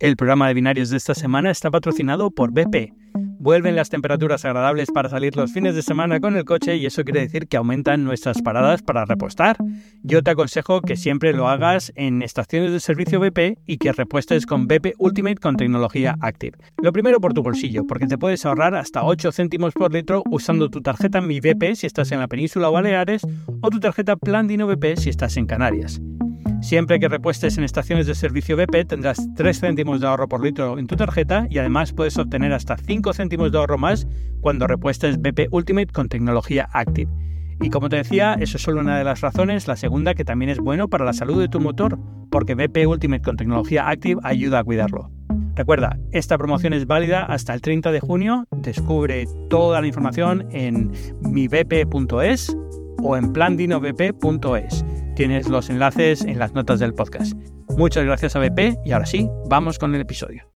El programa de binarios de esta semana está patrocinado por BP. Vuelven las temperaturas agradables para salir los fines de semana con el coche y eso quiere decir que aumentan nuestras paradas para repostar. Yo te aconsejo que siempre lo hagas en estaciones de servicio BP y que repuestes con BP Ultimate con tecnología Active. Lo primero por tu bolsillo, porque te puedes ahorrar hasta 8 céntimos por litro usando tu tarjeta Mi BP si estás en la península o Baleares o tu tarjeta Plan Dino BP si estás en Canarias. Siempre que repuestes en estaciones de servicio BP tendrás 3 céntimos de ahorro por litro en tu tarjeta y además puedes obtener hasta 5 céntimos de ahorro más cuando repuestes BP Ultimate con tecnología Active. Y como te decía, eso es solo una de las razones, la segunda que también es bueno para la salud de tu motor, porque BP Ultimate con tecnología Active ayuda a cuidarlo. Recuerda, esta promoción es válida hasta el 30 de junio. Descubre toda la información en mibp.es o en plandinobp.es. Tienes los enlaces en las notas del podcast. Muchas gracias a BP y ahora sí, vamos con el episodio.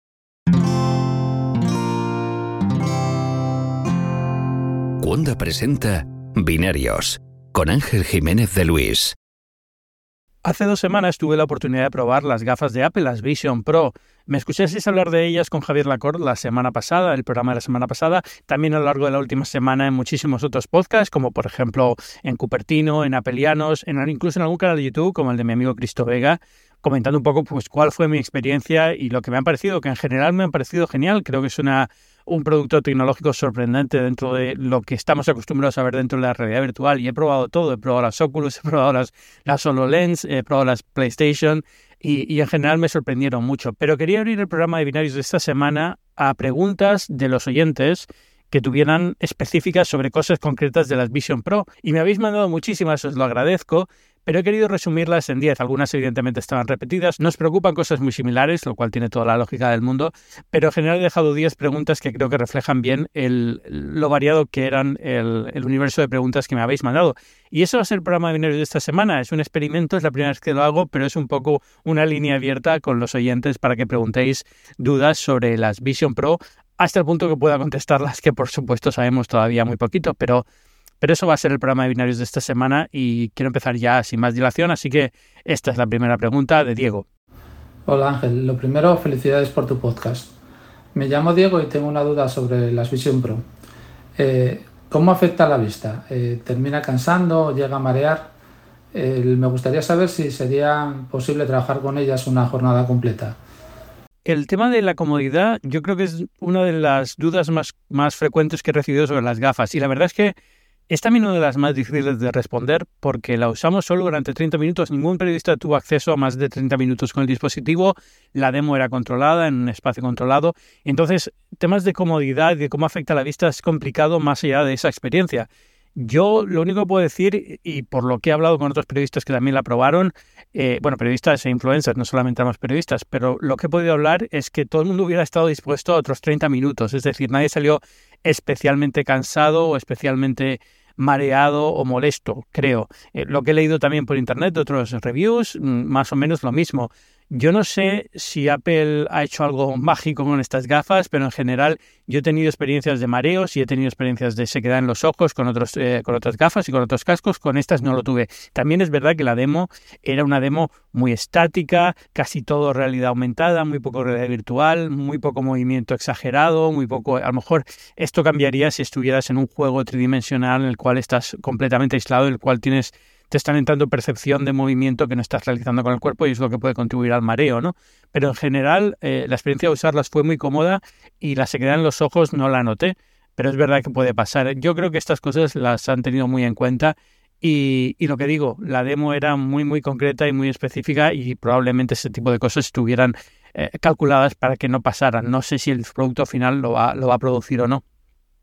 Cuonda presenta Binarios con Ángel Jiménez de Luis. Hace dos semanas tuve la oportunidad de probar las gafas de Apple, las Vision Pro. Me escuchasteis hablar de ellas con Javier Lacorte la semana pasada, el programa de la semana pasada, también a lo largo de la última semana en muchísimos otros podcasts, como por ejemplo en Cupertino, en Apelianos, en, incluso en algún canal de YouTube, como el de mi amigo Cristo Vega, comentando un poco pues cuál fue mi experiencia y lo que me ha parecido, que en general me ha parecido genial. Creo que es una un producto tecnológico sorprendente dentro de lo que estamos acostumbrados a ver dentro de la realidad virtual. Y he probado todo, he probado las Oculus, he probado las, las HoloLens, he probado las PlayStation y, y en general me sorprendieron mucho. Pero quería abrir el programa de binarios de esta semana a preguntas de los oyentes que tuvieran específicas sobre cosas concretas de las Vision Pro. Y me habéis mandado muchísimas, os lo agradezco, pero he querido resumirlas en 10. Algunas evidentemente estaban repetidas. Nos preocupan cosas muy similares, lo cual tiene toda la lógica del mundo, pero en general he dejado 10 preguntas que creo que reflejan bien el, lo variado que eran el, universo de preguntas que me habéis mandado. Y eso va a ser el programa de binarios de esta semana. Es un experimento, es la primera vez que lo hago, pero es un poco una línea abierta con los oyentes para que preguntéis dudas sobre las Vision Pro hasta el punto que pueda contestarlas, que por supuesto sabemos todavía muy poquito, pero pero eso va a ser el programa de binarios de esta semana y quiero empezar ya sin más dilación, así que esta es la primera pregunta de Diego. Hola Ángel, lo primero, felicidades por tu podcast. Me llamo Diego y tengo una duda sobre las Vision Pro. Eh, ¿Cómo afecta la vista? Eh, ¿Termina cansando? ¿Llega a marear? Eh, me gustaría saber si sería posible trabajar con ellas una jornada completa. El tema de la comodidad yo creo que es una de las dudas más, más frecuentes que he recibido sobre las gafas y la verdad es que es también una de las más difíciles de responder porque la usamos solo durante 30 minutos. Ningún periodista tuvo acceso a más de 30 minutos con el dispositivo. La demo era controlada en un espacio controlado. Entonces, temas de comodidad y de cómo afecta la vista es complicado más allá de esa experiencia. Yo lo único que puedo decir, y por lo que he hablado con otros periodistas que también la probaron, eh, bueno, periodistas e influencers, no solamente más periodistas, pero lo que he podido hablar es que todo el mundo hubiera estado dispuesto a otros 30 minutos, es decir, nadie salió especialmente cansado o especialmente mareado o molesto, creo. Eh, lo que he leído también por internet de otros reviews, mm, más o menos lo mismo. Yo no sé si Apple ha hecho algo mágico con estas gafas, pero en general yo he tenido experiencias de mareos y he tenido experiencias de sequedad en los ojos con, otros, eh, con otras gafas y con otros cascos. Con estas no lo tuve. También es verdad que la demo era una demo muy estática, casi todo realidad aumentada, muy poco realidad virtual, muy poco movimiento exagerado, muy poco. A lo mejor esto cambiaría si estuvieras en un juego tridimensional en el cual estás completamente aislado, en el cual tienes te están entrando percepción de movimiento que no estás realizando con el cuerpo y es lo que puede contribuir al mareo, ¿no? Pero en general eh, la experiencia de usarlas fue muy cómoda y la sequedad en los ojos no la noté, pero es verdad que puede pasar. Yo creo que estas cosas las han tenido muy en cuenta y, y, lo que digo, la demo era muy, muy concreta y muy específica y probablemente ese tipo de cosas estuvieran eh, calculadas para que no pasaran. No sé si el producto final lo va, lo va a producir o no.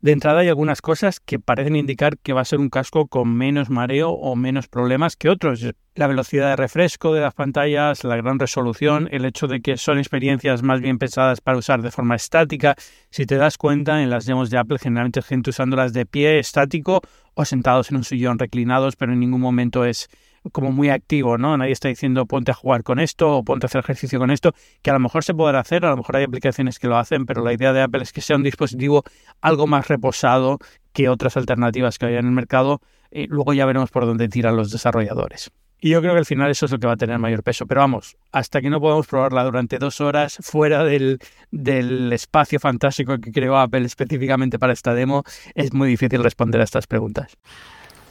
De entrada hay algunas cosas que parecen indicar que va a ser un casco con menos mareo o menos problemas que otros. La velocidad de refresco de las pantallas, la gran resolución, el hecho de que son experiencias más bien pensadas para usar de forma estática. Si te das cuenta, en las demos de Apple generalmente hay gente usándolas de pie estático o sentados en un sillón reclinados, pero en ningún momento es como muy activo, ¿no? Nadie está diciendo ponte a jugar con esto o ponte a hacer ejercicio con esto, que a lo mejor se podrá hacer, a lo mejor hay aplicaciones que lo hacen, pero la idea de Apple es que sea un dispositivo algo más reposado que otras alternativas que hay en el mercado. Y luego ya veremos por dónde tiran los desarrolladores. Y yo creo que al final eso es lo que va a tener mayor peso. Pero vamos, hasta que no podamos probarla durante dos horas fuera del, del espacio fantástico que creó Apple específicamente para esta demo, es muy difícil responder a estas preguntas.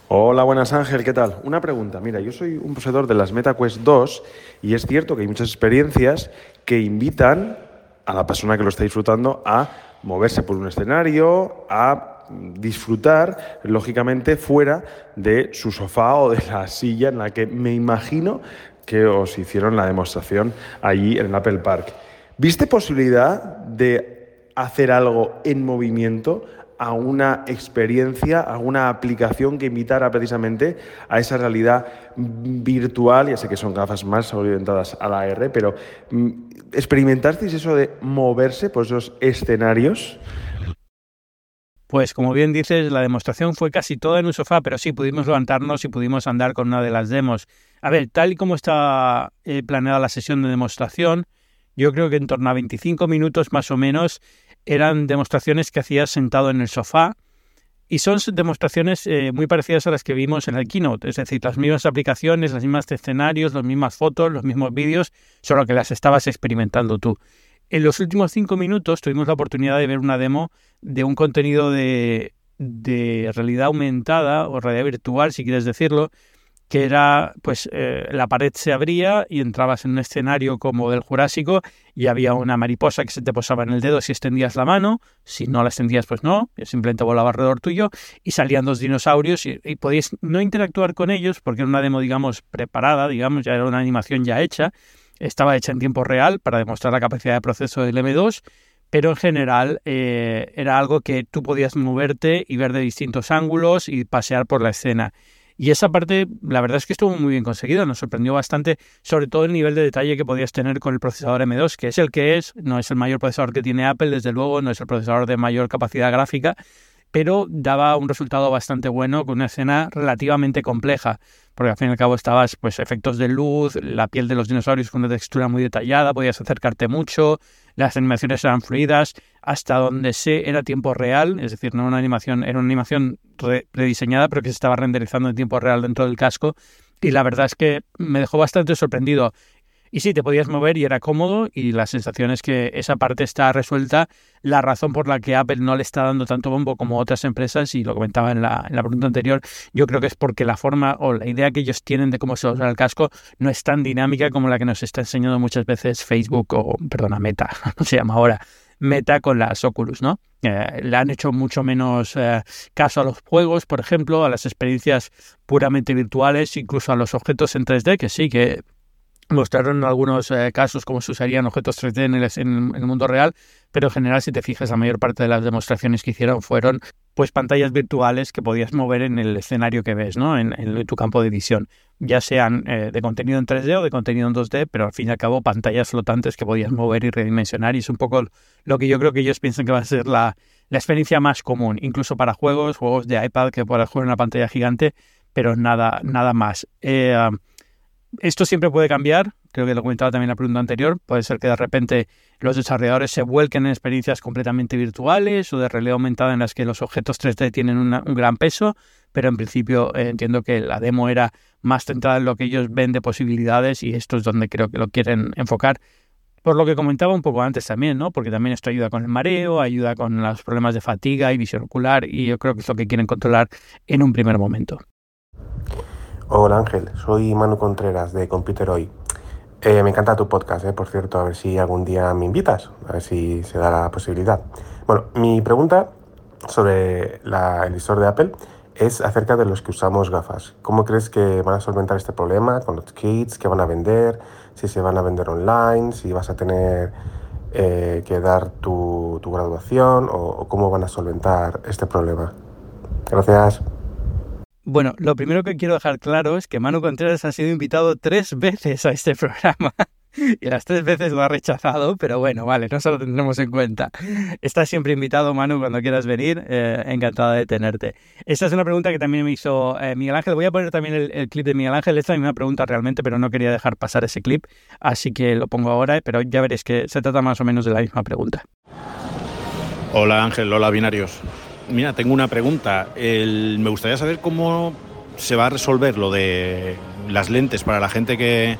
Hola, buenas Ángel, ¿qué tal? Una pregunta, mira, yo soy un poseedor de las MetaQuest 2 y es cierto que hay muchas experiencias que invitan a la persona que lo está disfrutando a moverse por un escenario, a disfrutar, lógicamente, fuera de su sofá o de la silla en la que me imagino que os hicieron la demostración allí en Apple Park. ¿Viste posibilidad de hacer algo en movimiento? A una experiencia, a una aplicación que invitara precisamente a esa realidad virtual, ya sé que son gafas más orientadas a la AR, pero mm, ¿experimentasteis eso de moverse por esos escenarios? Pues como bien dices, la demostración fue casi toda en un sofá, pero sí pudimos levantarnos y pudimos andar con una de las demos. A ver, tal y como está eh, planeada la sesión de demostración, yo creo que en torno a 25 minutos más o menos eran demostraciones que hacías sentado en el sofá y son demostraciones eh, muy parecidas a las que vimos en el keynote, es decir, las mismas aplicaciones, las mismas escenarios, las mismas fotos, los mismos vídeos, solo que las estabas experimentando tú. En los últimos cinco minutos tuvimos la oportunidad de ver una demo de un contenido de, de realidad aumentada o realidad virtual, si quieres decirlo, que era, pues, eh, la pared se abría y entrabas en un escenario como del Jurásico y había una mariposa que se te posaba en el dedo si extendías la mano, si no la extendías, pues no, simplemente volaba alrededor tuyo y salían dos dinosaurios y, podías no interactuar con ellos porque era una demo, digamos, preparada, digamos, ya era una animación ya hecha, estaba hecha en tiempo real para demostrar la capacidad de proceso del M2, pero en general eh, era algo que tú podías moverte y ver de distintos ángulos y pasear por la escena. Y esa parte, la verdad es que estuvo muy bien conseguida, nos sorprendió bastante, sobre todo el nivel de detalle que podías tener con el procesador M2, que es el que es, no es el mayor procesador que tiene Apple, desde luego, no es el procesador de mayor capacidad gráfica, pero daba un resultado bastante bueno con una escena relativamente compleja, porque al fin y al cabo estabas, pues, efectos de luz, la piel de los dinosaurios con una textura muy detallada, podías acercarte mucho, las animaciones eran fluidas, hasta donde sé era tiempo real, es decir, no una animación, era una animación rediseñada, pero que se estaba renderizando en tiempo real dentro del casco, y la verdad es que me dejó bastante sorprendido. Y sí, te podías mover y era cómodo y la sensación es que esa parte está resuelta. La razón por la que Apple no le está dando tanto bombo como otras empresas, y lo comentaba en la, en la pregunta anterior, yo creo que es porque la forma o la idea que ellos tienen de cómo se usa el casco no es tan dinámica como la que nos está enseñando muchas veces Facebook o, perdona, Meta, no se llama ahora. Meta con las Oculus, ¿no? Eh, le han hecho mucho menos eh, caso a los juegos, por ejemplo, a las experiencias puramente virtuales, incluso a los objetos en 3D, que sí, que Mostraron algunos eh, casos cómo se usarían objetos 3D en el, mundo real, pero en general, si te fijas, la mayor parte de las demostraciones que hicieron fueron pues pantallas virtuales que podías mover en el escenario que ves, ¿no? En, tu campo de visión, ya sean eh, de contenido en 3D o de contenido en 2D, pero al fin y al cabo pantallas flotantes que podías mover y redimensionar y es un poco lo que yo creo que ellos piensan que va a ser la, experiencia más común, incluso para juegos, juegos de iPad que puedas jugar en una pantalla gigante, pero nada, nada más. Eh, esto siempre puede cambiar, creo que lo comentaba también la pregunta anterior, puede ser que de repente los desarrolladores se vuelquen en experiencias completamente virtuales o de realidad aumentada en las que los objetos 3D tienen un gran peso, pero en principio eh, entiendo que la demo era más centrada en lo que ellos ven de posibilidades y esto es donde creo que lo quieren enfocar. Por lo que comentaba un poco antes también, ¿no? Porque también esto ayuda con el mareo, ayuda con los problemas de fatiga y visión ocular y yo creo que es lo que quieren controlar en un primer momento. Hola Ángel, soy Manu Contreras de Computer Hoy. Eh, me encanta tu podcast, eh, por cierto, a ver si algún día me invitas, a ver si se da la posibilidad. Bueno, mi pregunta sobre el visor de Apple es acerca de los que usamos gafas. ¿Cómo crees que van a solventar este problema con los kits que van a vender? Si se van a vender online, si vas a tener eh, que dar tu, graduación o cómo van a solventar este problema. Gracias. Bueno, lo primero que quiero dejar claro es que Manu Contreras ha sido invitado tres veces a este programa. Y las tres veces lo ha rechazado, pero bueno, vale, no se lo tendremos en cuenta. Estás siempre invitado, Manu, cuando quieras venir. Eh, encantada de tenerte. Esta es una pregunta que también me hizo eh, Miguel Ángel. Voy a poner también el, clip de Miguel Ángel. Esta es una pregunta realmente, pero no quería dejar pasar ese clip, así que lo pongo ahora, pero ya veréis que se trata más o menos de la misma pregunta. Hola Ángel, hola binarios. Mira, tengo una pregunta. me gustaría saber cómo se va a resolver lo de las lentes para la gente que,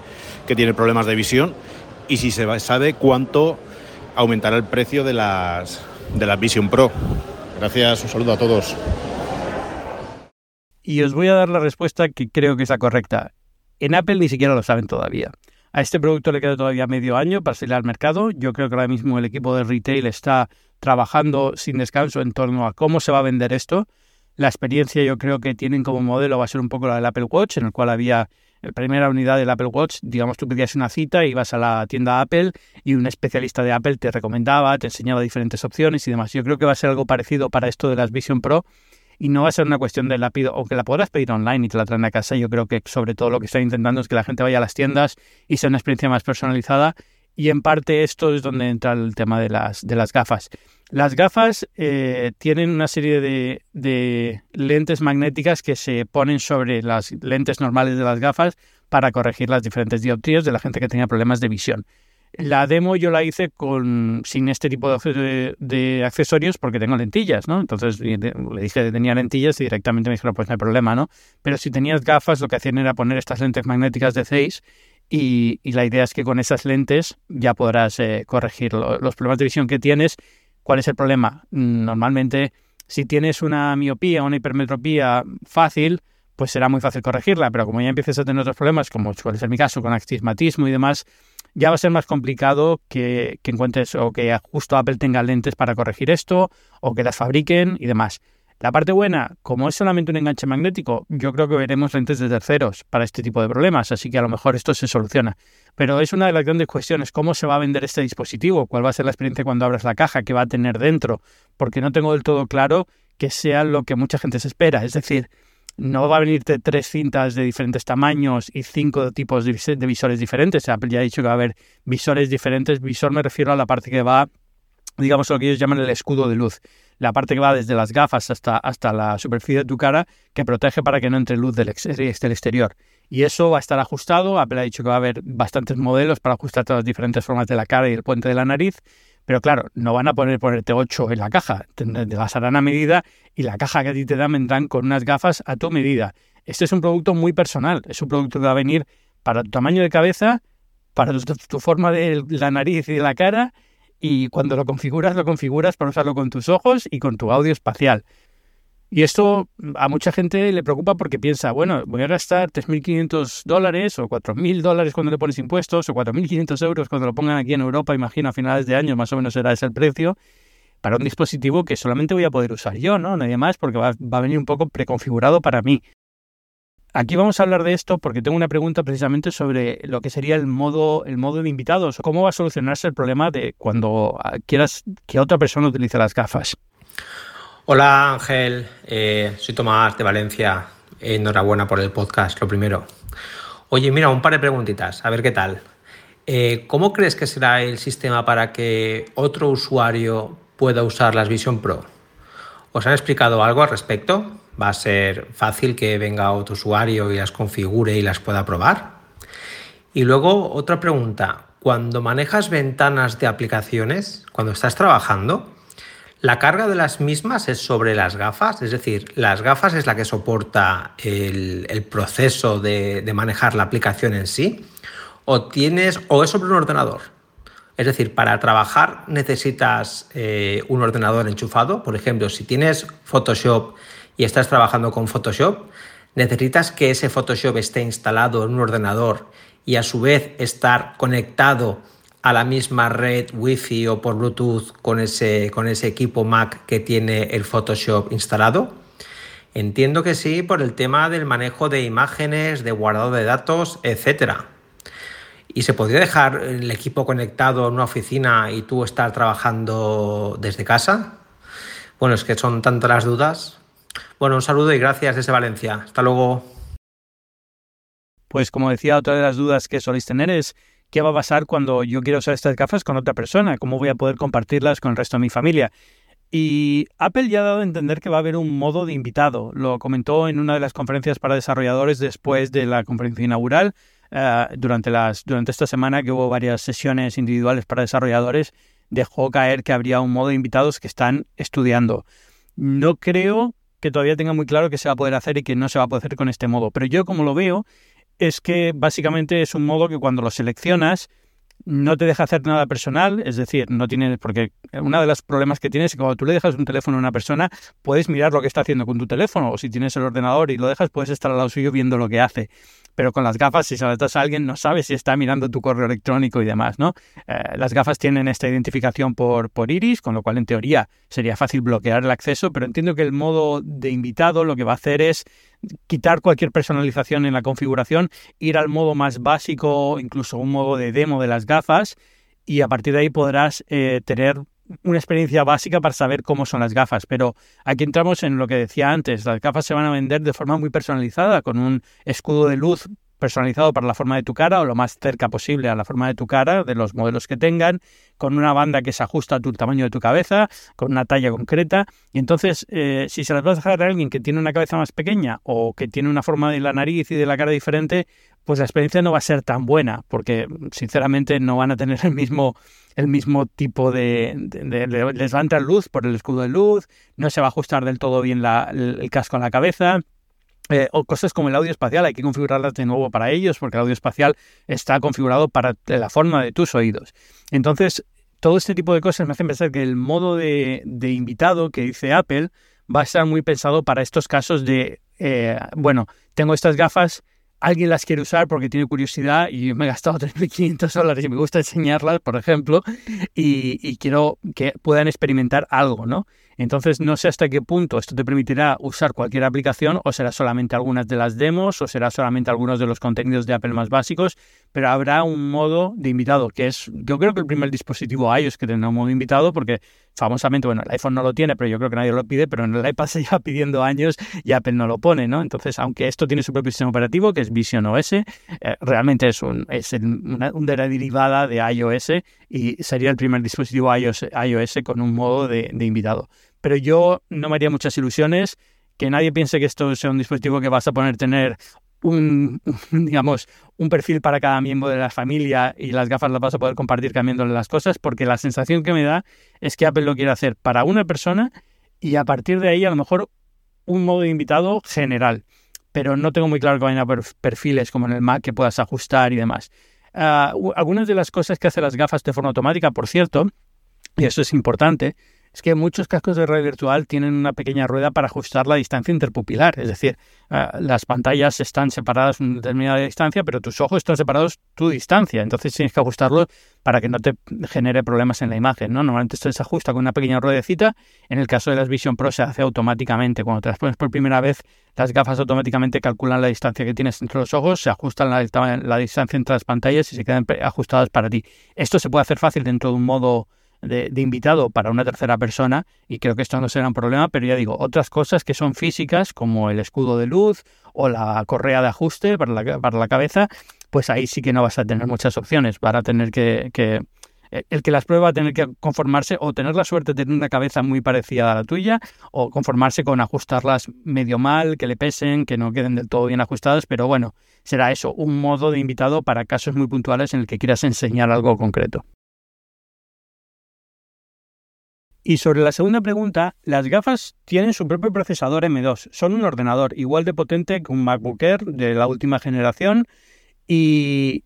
que tiene problemas de visión y si se sabe cuánto aumentará el precio de las, de las Vision Pro. Gracias, un saludo a todos. Y os voy a dar la respuesta que creo que es la correcta. En Apple ni siquiera lo saben todavía. A este producto le queda todavía medio año para salir al mercado. Yo creo que ahora mismo el equipo de retail está trabajando sin descanso en torno a cómo se va a vender esto. La experiencia yo creo que tienen como modelo va a ser un poco la del Apple Watch, en el cual había la primera unidad del Apple Watch, digamos, tú pedías una cita, ibas a la tienda Apple y un especialista de Apple te recomendaba, te enseñaba diferentes opciones y demás. Yo creo que va a ser algo parecido para esto de las Vision Pro y no va a ser una cuestión de la pido, o que la podrás pedir online y te la traen a casa. Yo creo que sobre todo lo que están intentando es que la gente vaya a las tiendas y sea una experiencia más personalizada y en parte esto es donde entra el tema de las, de las gafas. Las gafas eh, tienen una serie de, de, lentes magnéticas que se ponen sobre las lentes normales de las gafas para corregir las diferentes dioptrías de la gente que tenía problemas de visión. La demo yo la hice con sin este tipo de, accesorios porque tengo lentillas, ¿no? Entonces le dije que tenía lentillas y directamente me dijeron, pues no hay problema, ¿no? Pero si tenías gafas, lo que hacían era poner estas lentes magnéticas de Zeiss y, y la idea es que con esas lentes ya podrás eh, corregir los problemas de visión que tienes ¿Cuál es el problema? Normalmente, si tienes una miopía o una hipermetropía fácil, pues será muy fácil corregirla, pero como ya empieces a tener otros problemas, como suele ser mi caso, con astigmatismo y demás, ya va a ser más complicado que, que encuentres o que justo Apple tenga lentes para corregir esto o que las fabriquen y demás. La parte buena, como es solamente un enganche magnético, yo creo que veremos lentes de terceros para este tipo de problemas, así que a lo mejor esto se soluciona. Pero es una de las grandes cuestiones, cómo se va a vender este dispositivo, cuál va a ser la experiencia cuando abras la caja, qué va a tener dentro, porque no tengo del todo claro que sea lo que mucha gente se espera. Es decir, no va a venirte tres cintas de diferentes tamaños y cinco tipos de visores diferentes. Apple ya ha dicho que va a haber visores diferentes. Visor me refiero a la parte que va, digamos, lo que ellos llaman el escudo de luz la parte que va desde las gafas hasta, hasta la superficie de tu cara, que protege para que no entre luz del, exterior. Y eso va a estar ajustado. Apple ha dicho que va a haber bastantes modelos para ajustar todas las diferentes formas de la cara y el puente de la nariz. Pero claro, no van a poner ponerte 8 en la caja, te, las harán a medida y la caja que a ti te dan vendrán con unas gafas a tu medida. Este es un producto muy personal, es un producto que va a venir para tu tamaño de cabeza, para tu forma de la nariz y de la cara y cuando lo configuras, lo configuras para usarlo con tus ojos y con tu audio espacial. Y esto a mucha gente le preocupa porque piensa, bueno, voy a gastar 3.500 dólares o 4.000 dólares cuando le pones impuestos o 4.500 euros cuando lo pongan aquí en Europa, imagino a finales de año más o menos será ese el precio, para un dispositivo que solamente voy a poder usar yo, ¿no? Nadie más porque va, va a venir un poco preconfigurado para mí. Aquí vamos a hablar de esto porque tengo una pregunta precisamente sobre lo que sería el modo, el modo de invitados. ¿Cómo va a solucionarse el problema de cuando ah, quieras que otra persona utilice las gafas? Hola Ángel, eh, soy Tomás de Valencia. Enhorabuena por el podcast, lo primero. Oye, mira, un par de preguntitas, a ver qué tal. Eh, ¿Cómo crees que será el sistema para que otro usuario pueda usar las Vision Pro? ¿Os han explicado algo al respecto? ¿Va a ser fácil que venga otro usuario y las configure y las pueda probar? Y luego otra pregunta, cuando manejas ventanas de aplicaciones, cuando estás trabajando, ¿la carga de las mismas es sobre las gafas? Es decir, ¿las gafas es la que soporta el, proceso de, manejar la aplicación en sí? ¿O, tienes, ¿O es sobre un ordenador? Es decir, para trabajar necesitas eh, un ordenador enchufado. Por ejemplo, si tienes Photoshop y estás trabajando con Photoshop, necesitas que ese Photoshop esté instalado en un ordenador y a su vez estar conectado a la misma red Wi-Fi o por Bluetooth con ese, con ese equipo Mac que tiene el Photoshop instalado. Entiendo que sí por el tema del manejo de imágenes, de guardado de datos, etcétera. ¿Y se podría dejar el equipo conectado en una oficina y tú estar trabajando desde casa? Bueno, es que son tantas las dudas. Bueno, un saludo y gracias desde Valencia. Hasta luego. Pues como decía, otra de las dudas que soléis tener es qué va a pasar cuando yo quiero usar estas gafas con otra persona, cómo voy a poder compartirlas con el resto de mi familia. Y Apple ya ha dado a entender que va a haber un modo de invitado. Lo comentó en una de las conferencias para desarrolladores después de la conferencia inaugural. Eh, durante, las, durante esta semana que hubo varias sesiones individuales para desarrolladores, dejó caer que habría un modo de invitados que están estudiando. No creo que todavía tenga muy claro que se va a poder hacer y que no se va a poder hacer con este modo. Pero yo como lo veo es que básicamente es un modo que cuando lo seleccionas no te deja hacer nada personal, es decir, no tienes, porque uno de los problemas que tienes es que cuando tú le dejas un teléfono a una persona, puedes mirar lo que está haciendo con tu teléfono, o si tienes el ordenador y lo dejas, puedes estar al lado suyo viendo lo que hace pero con las gafas, si saltas a alguien, no sabes si está mirando tu correo electrónico y demás, ¿no? Eh, las gafas tienen esta identificación por, por iris, con lo cual en teoría sería fácil bloquear el acceso, pero entiendo que el modo de invitado lo que va a hacer es quitar cualquier personalización en la configuración, ir al modo más básico, incluso un modo de demo de las gafas, y a partir de ahí podrás eh, tener una experiencia básica para saber cómo son las gafas, pero aquí entramos en lo que decía antes, las gafas se van a vender de forma muy personalizada, con un escudo de luz personalizado para la forma de tu cara o lo más cerca posible a la forma de tu cara, de los modelos que tengan, con una banda que se ajusta a tu tamaño de tu cabeza, con una talla concreta. Y entonces, eh, si se las vas a dejar a alguien que tiene una cabeza más pequeña o que tiene una forma de la nariz y de la cara diferente, pues la experiencia no va a ser tan buena, porque sinceramente no van a tener el mismo, el mismo tipo de, Les va a entrar luz por el escudo de luz, no se va a ajustar del todo bien el casco a la cabeza. Eh, o cosas como el audio espacial, hay que configurarlas de nuevo para ellos porque el audio espacial está configurado para la forma de tus oídos. Entonces, todo este tipo de cosas me hacen pensar que el modo de, invitado que dice Apple va a estar muy pensado para estos casos de, eh, bueno, tengo estas gafas, alguien las quiere usar porque tiene curiosidad y me he gastado 3.500 dólares y me gusta enseñarlas, por ejemplo, y, quiero que puedan experimentar algo, ¿no? Entonces no sé hasta qué punto esto te permitirá usar cualquier aplicación o será solamente algunas de las demos o será solamente algunos de los contenidos de Apple más básicos, pero habrá un modo de invitado, que es yo creo que el primer dispositivo iOS que tendrá un modo invitado porque famosamente, bueno, el iPhone no lo tiene, pero yo creo que nadie lo pide, pero en el iPad se lleva pidiendo años y Apple no lo pone, ¿no? Entonces, aunque esto tiene su propio sistema operativo, que es Vision OS, eh, realmente es, un, es una, derivada de iOS y sería el primer dispositivo iOS, iOS con un modo de, de invitado pero yo no me haría muchas ilusiones. Que nadie piense que esto sea un dispositivo que vas a poner tener un, digamos, un perfil para cada miembro de la familia y las gafas las vas a poder compartir cambiándole las cosas, porque la sensación que me da es que Apple lo quiere hacer para una persona y a partir de ahí a lo mejor un modo de invitado general. Pero no tengo muy claro que vayan a perfiles como en el Mac que puedas ajustar y demás. Ah, algunas de las cosas que hacen las gafas de forma automática, por cierto, y eso es importante, es que muchos cascos de red virtual tienen una pequeña rueda para ajustar la distancia interpupilar, es decir, ah, las pantallas están separadas en determinada distancia, pero tus ojos están separados tu distancia, entonces tienes que ajustarlo para que no te genere problemas en la imagen, ¿no? Normalmente esto se ajusta con una pequeña ruedecita, en el caso de las Vision Pro se hace automáticamente, cuando te las pones por primera vez, las gafas automáticamente calculan la distancia que tienes entre los ojos, se ajustan la, la distancia entre las pantallas y se quedan ajustadas para ti. Esto se puede hacer fácil dentro de un modo de, invitado para una tercera persona y creo que esto no será un problema, pero ya digo, otras cosas que son físicas como el escudo de luz o la correa de ajuste para la, para la cabeza, pues ahí sí que no vas a tener muchas opciones, para tener que, que el que las prueba va a tener que conformarse o tener la suerte de tener una cabeza muy parecida a la tuya o conformarse con ajustarlas medio mal, que le pesen, que no queden del todo bien ajustadas, pero bueno, será eso, un modo de invitado para casos muy puntuales en el que quieras enseñar algo concreto. Y sobre la segunda pregunta, las gafas tienen su propio procesador M2. Son un ordenador igual de potente que un MacBook Air de la última generación. Y,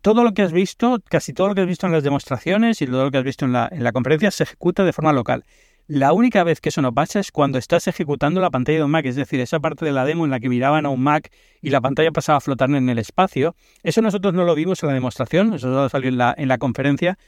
todo lo que has visto, casi todo lo que has visto en las demostraciones y todo lo que has visto en la, en la conferencia se ejecuta de forma local. La única vez que eso no pasa es cuando estás ejecutando la pantalla de un Mac, es decir, esa parte de la demo en la que miraban a un Mac y la pantalla pasaba a flotar en el espacio. Eso nosotros no lo vimos en la demostración, eso solo salió en la conferencia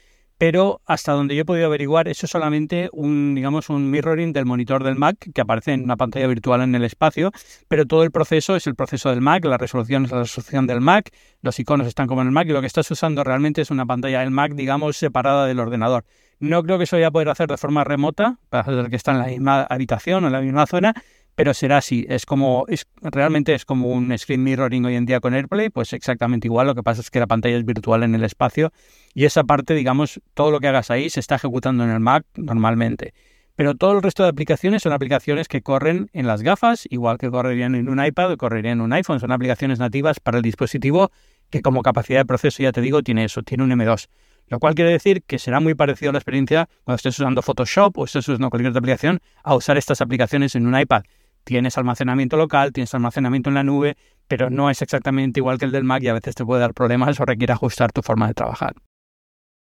pero hasta donde yo he podido averiguar, eso es solamente un, digamos, un mirroring del monitor del Mac que aparece en una pantalla virtual en el espacio, pero todo el proceso es el proceso del Mac, la resolución es la resolución del Mac, los iconos están como en el Mac y lo que estás usando realmente es una pantalla del Mac, digamos, separada del ordenador. No creo que eso vaya a poder hacer de forma remota, para hacer que está en la misma habitación o en la misma zona, pero será así. Es como, es, realmente es como un screen mirroring hoy en día con AirPlay, pues exactamente igual. Lo que pasa es que la pantalla es virtual en el espacio y esa parte, digamos, todo lo que hagas ahí se está ejecutando en el Mac normalmente. Pero todo el resto de aplicaciones son aplicaciones que corren en las gafas, igual que correrían en un iPad o correrían en un iPhone. Son aplicaciones nativas para el dispositivo que como capacidad de proceso, ya te digo, tiene eso, tiene un M2. Lo cual quiere decir que será muy parecido a la experiencia cuando estés usando Photoshop o estés usando cualquier otra aplicación a usar estas aplicaciones en un iPad. Tienes almacenamiento local, tienes almacenamiento en la nube, pero no es exactamente igual que el del Mac y a veces te puede dar problemas o requiere ajustar tu forma de trabajar.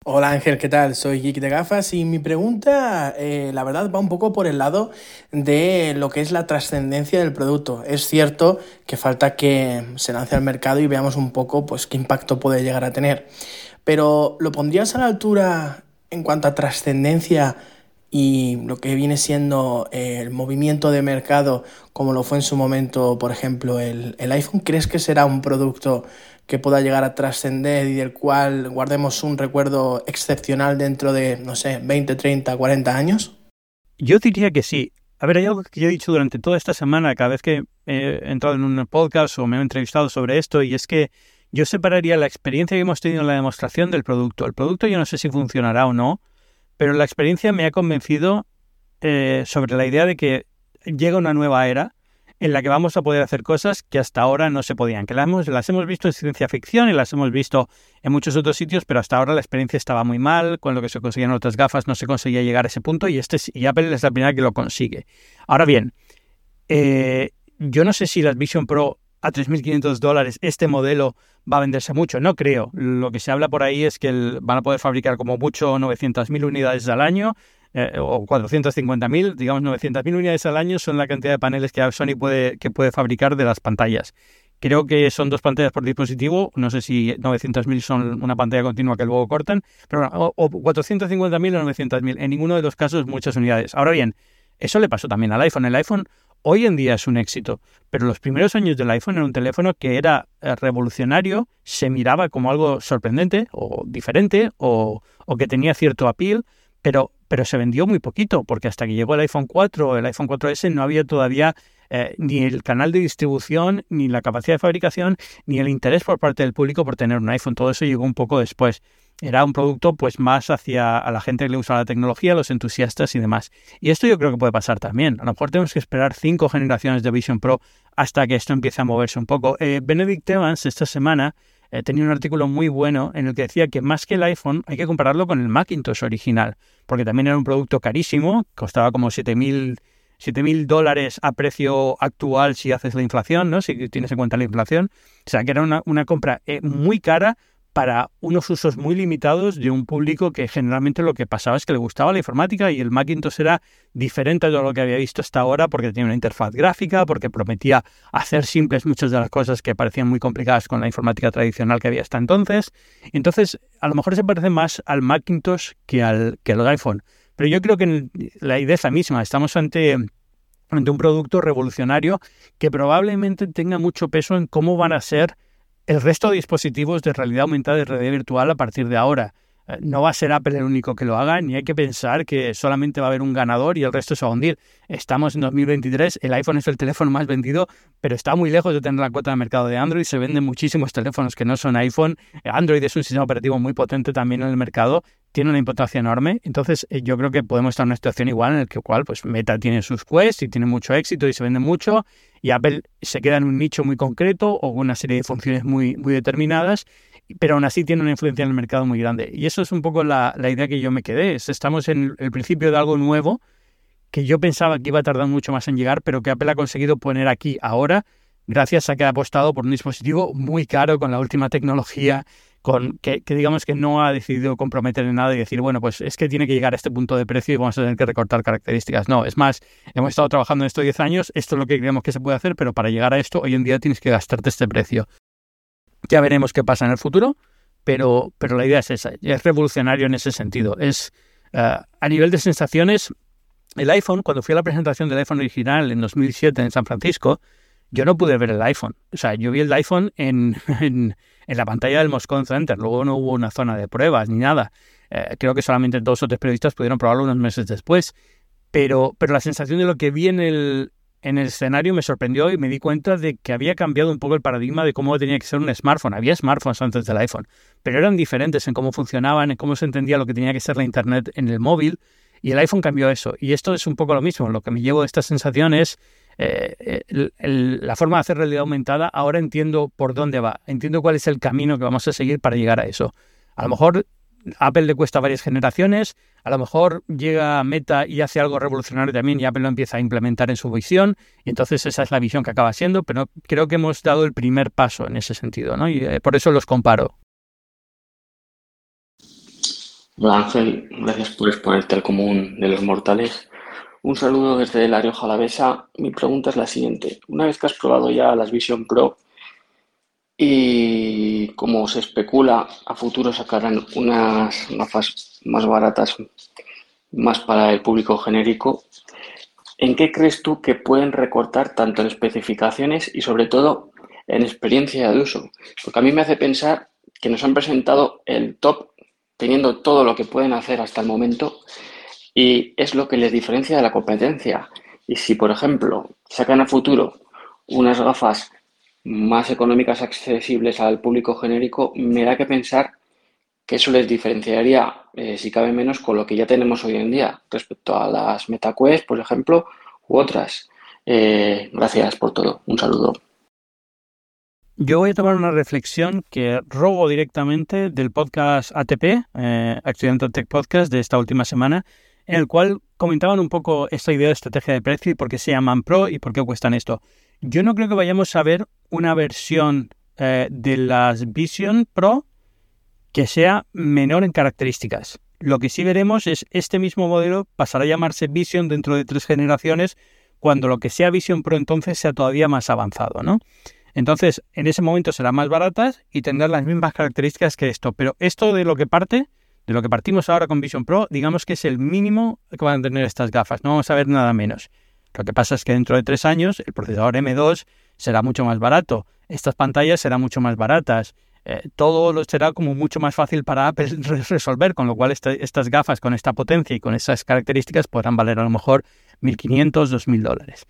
Hola Ángel, ¿qué tal? Soy Geek de Gafas y mi pregunta, eh, la verdad, va un poco por el lado de lo que es la trascendencia del producto. Es cierto que falta que se lance al mercado y veamos un poco pues, qué impacto puede llegar a tener. Pero ¿lo pondrías a la altura en cuanto a trascendencia y lo que viene siendo eh, el movimiento de mercado, como lo fue en su momento, por ejemplo, el, el iPhone? ¿Crees que será un producto que pueda llegar a trascender y del cual guardemos un recuerdo excepcional dentro de, no sé, 20, 30, 40 años? Yo diría que sí. A ver, hay algo que yo he dicho durante toda esta semana, cada vez que he entrado en un podcast o me he entrevistado sobre esto, y es que yo separaría la experiencia que hemos tenido en la demostración del producto. El producto yo no sé si funcionará o no, pero la experiencia me ha convencido eh, sobre la idea de que llega una nueva era en la que vamos a poder hacer cosas que hasta ahora no se podían, que las hemos, las hemos visto en ciencia ficción y las hemos visto en muchos otros sitios, pero hasta ahora la experiencia estaba muy mal, con lo que se conseguían otras gafas no se conseguía llegar a ese punto y, este, y Apple es la primera que lo consigue. Ahora bien, eh, yo no sé si las Vision Pro a 3.500 dólares, este modelo va a venderse mucho, no creo. Lo que se habla por ahí es que van a poder fabricar como mucho 900.000 unidades al año, eh, o 450.000, digamos 900.000 unidades al año son la cantidad de paneles que Sony puede, que puede fabricar de las pantallas. Creo que son dos pantallas por dispositivo, no sé si 900.000 son una pantalla continua que luego cortan, pero bueno, o, 450.000 o 900.000, en ninguno de los casos muchas unidades. Ahora bien, eso le pasó también al iPhone. El iPhone hoy en día es un éxito, pero los primeros años del iPhone era un teléfono que era eh, revolucionario, se miraba como algo sorprendente o diferente o, o que tenía cierto appeal, pero pero se vendió muy poquito, porque hasta que llegó el iPhone 4 o el iPhone 4S no había todavía eh, ni el canal de distribución, ni la capacidad de fabricación, ni el interés por parte del público por tener un iPhone. Todo eso llegó un poco después. Era un producto pues más hacia a la gente que le usa la tecnología, los entusiastas y demás. Y esto yo creo que puede pasar también. A lo mejor tenemos que esperar cinco generaciones de Vision Pro hasta que esto empiece a moverse un poco. Eh, Benedict Evans esta semana eh, tenía un artículo muy bueno en el que decía que más que el iPhone hay que compararlo con el Macintosh original, porque también era un producto carísimo, costaba como 7.000 dólares a precio actual si haces la inflación, ¿no? si tienes en cuenta la inflación. O sea, que era una, una compra eh, muy cara para unos usos muy limitados de un público que generalmente lo que pasaba es que le gustaba la informática y el Macintosh era diferente de lo que había visto hasta ahora porque tenía una interfaz gráfica, porque prometía hacer simples muchas de las cosas que parecían muy complicadas con la informática tradicional que había hasta entonces. Entonces, a lo mejor se parece más al Macintosh que al, que al iPhone. Pero yo creo que la idea es la misma. Estamos ante ante un producto revolucionario que probablemente tenga mucho peso en cómo van a ser el resto de dispositivos de realidad aumentada y realidad virtual a partir de ahora. Eh, no va a ser Apple el único que lo haga, ni hay que pensar que solamente va a haber un ganador y el resto se va a hundir. Estamos en 2023, el iPhone es el teléfono más vendido, pero está muy lejos de tener la cuota de mercado de Android. Se venden muchísimos teléfonos que no son iPhone. Android es un sistema operativo muy potente también en el mercado, tiene una importancia enorme. Entonces, eh, yo creo que podemos estar en una situación igual en la que cual pues Meta tiene sus Quest y tiene mucho éxito y se vende mucho y Apple se queda en un nicho muy concreto o una serie de funciones muy, muy determinadas, pero aún así tiene una influencia en el mercado muy grande. Y eso es un poco la, idea que yo me quedé. Estamos en el principio de algo nuevo que yo pensaba que iba a tardar mucho más en llegar, pero que Apple ha conseguido poner aquí ahora, gracias a que ha apostado por un dispositivo muy caro con la última tecnología con que, digamos que no ha decidido comprometer en nada y decir, bueno, pues es que tiene que llegar a este punto de precio y vamos a tener que recortar características. No, es más, hemos estado trabajando en esto 10 años, esto es lo que creemos que se puede hacer, pero para llegar a esto hoy en día tienes que gastarte este precio. Ya veremos qué pasa en el futuro, pero, pero la idea es esa, es revolucionario en ese sentido. Es eh, a nivel de sensaciones, el iPhone, cuando fui a la presentación del iPhone original en 2007 en San Francisco, yo no pude ver el iPhone. O sea, yo vi el iPhone en, en, la pantalla del Moscone Center. Luego no hubo una zona de pruebas ni nada. Eh, creo que solamente dos o tres periodistas pudieron probarlo unos meses después. Pero, pero la sensación de lo que vi en el, en el escenario me sorprendió y me di cuenta de que había cambiado un poco el paradigma de cómo tenía que ser un smartphone. Había smartphones antes del iPhone, pero eran diferentes en cómo funcionaban, en cómo se entendía lo que tenía que ser la Internet en el móvil. Y el iPhone cambió eso. Y esto es un poco lo mismo. Lo que me llevo de esta sensación es eh, la forma de hacer realidad aumentada, ahora entiendo por dónde va, entiendo cuál es el camino que vamos a seguir para llegar a eso. A lo mejor Apple le cuesta varias generaciones, a lo mejor llega Meta y hace algo revolucionario también y Apple lo empieza a implementar en su visión y entonces esa es la visión que acaba siendo, pero creo que hemos dado el primer paso en ese sentido, ¿no? Y eh, por eso los comparo. Ángel, gracias por exponerte al común de los mortales. Un saludo desde La Rioja Alavesa. Mi pregunta es la siguiente. Una vez que has probado ya las Vision Pro y como se especula, a futuro sacarán unas gafas más baratas, más para el público genérico, ¿en qué crees tú que pueden recortar tanto en especificaciones y sobre todo en experiencia de uso? Porque a mí me hace pensar que nos han presentado el top teniendo todo lo que pueden hacer hasta el momento y es lo que les diferencia de la competencia. Y si, por ejemplo, sacan a futuro unas gafas más económicas accesibles al público genérico, me da que pensar que eso les diferenciaría, eh, si cabe menos, con lo que ya tenemos hoy en día respecto a las MetaQuest, por ejemplo, u otras. Eh, gracias por todo. Un saludo. Yo voy a tomar una reflexión que robo directamente del podcast ATP, eh, Accidental Tech Podcast, de esta última semana, en el cual comentaban un poco esta idea de estrategia de precio y por qué se llaman Pro y por qué cuestan esto. Yo no creo que vayamos a ver una versión eh, de las Vision Pro que sea menor en características. Lo que sí veremos es este mismo modelo pasará a llamarse Vision dentro de tres generaciones, cuando lo que sea Vision Pro entonces sea todavía más avanzado, ¿no? Entonces, en ese momento serán más baratas y tendrán las mismas características que esto. Pero esto de lo que parte, de lo que partimos ahora con Vision Pro, digamos que es el mínimo que van a tener estas gafas. No vamos a ver nada menos. Lo que pasa es que dentro de tres años el procesador M2 será mucho más barato. Estas pantallas serán mucho más baratas. Eh, todo lo será como mucho más fácil para Apple resolver, con lo cual estas gafas con esta potencia y con esas características podrán valer a lo mejor 1.500, 2.000 dólares.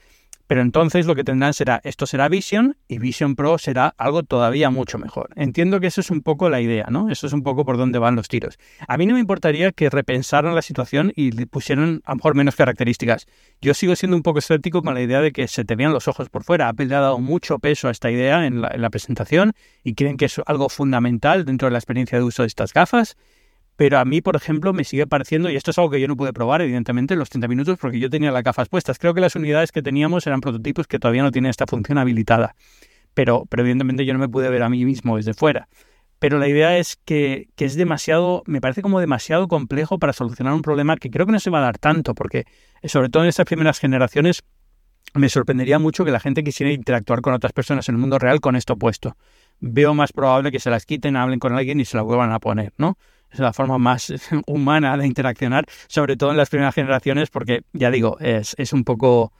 Pero entonces lo que tendrán será, esto será Vision y Vision Pro será algo todavía mucho mejor. Entiendo que eso es un poco la idea, ¿no? Eso es un poco por dónde van los tiros. A mí no me importaría que repensaran la situación y le pusieran a lo mejor menos características. Yo sigo siendo un poco escéptico con la idea de que se te vean los ojos por fuera. Apple le ha dado mucho peso a esta idea en la, en la presentación y creen que es algo fundamental dentro de la experiencia de uso de estas gafas pero a mí, por ejemplo, me sigue pareciendo, y esto es algo que yo no pude probar, evidentemente, en los 30 minutos, porque yo tenía las gafas puestas. Creo que las unidades que teníamos eran prototipos que todavía no tienen esta función habilitada. Pero, pero evidentemente yo no me pude ver a mí mismo desde fuera. Pero la idea es que, que es demasiado, me parece como demasiado complejo para solucionar un problema que creo que no se va a dar tanto, porque sobre todo en estas primeras generaciones me sorprendería mucho que la gente quisiera interactuar con otras personas en el mundo real con esto puesto. Veo más probable que se las quiten, hablen con alguien y se la vuelvan a poner, ¿no? Es la forma más humana de interaccionar, sobre todo en las primeras generaciones, porque ya digo, es, es un poco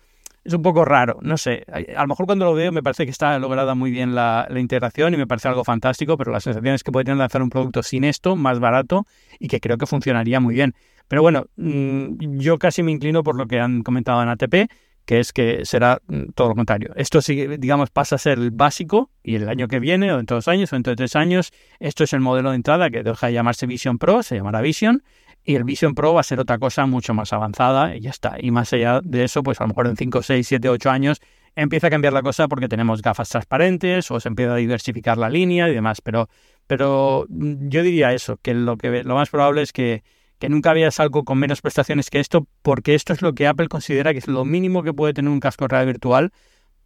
es un poco raro, no sé, a lo mejor cuando lo veo me parece que está lograda muy bien la, integración y me parece algo fantástico, pero la sensación es que podrían lanzar un producto sin esto, más barato y que creo que funcionaría muy bien. Pero bueno, mm, yo casi me inclino por lo que han comentado en ATP, que es que será mm, todo lo contrario. Esto, digamos, pasa a ser el básico y el año que viene, o dentro de dos años, o dentro de tres años, esto es el modelo de entrada que deja de llamarse Vision Pro, se llamará Vision, y el Vision Pro va a ser otra cosa mucho más avanzada y ya está. Y más allá de eso, pues a lo mejor en 5, 6, 7, 8 años empieza a cambiar la cosa porque tenemos gafas transparentes o se empieza a diversificar la línea y demás. Pero, pero mm, yo diría eso, que lo, que lo más probable es que que nunca habías algo con menos prestaciones que esto, porque esto es lo que Apple considera que es lo mínimo que puede tener un casco de realidad virtual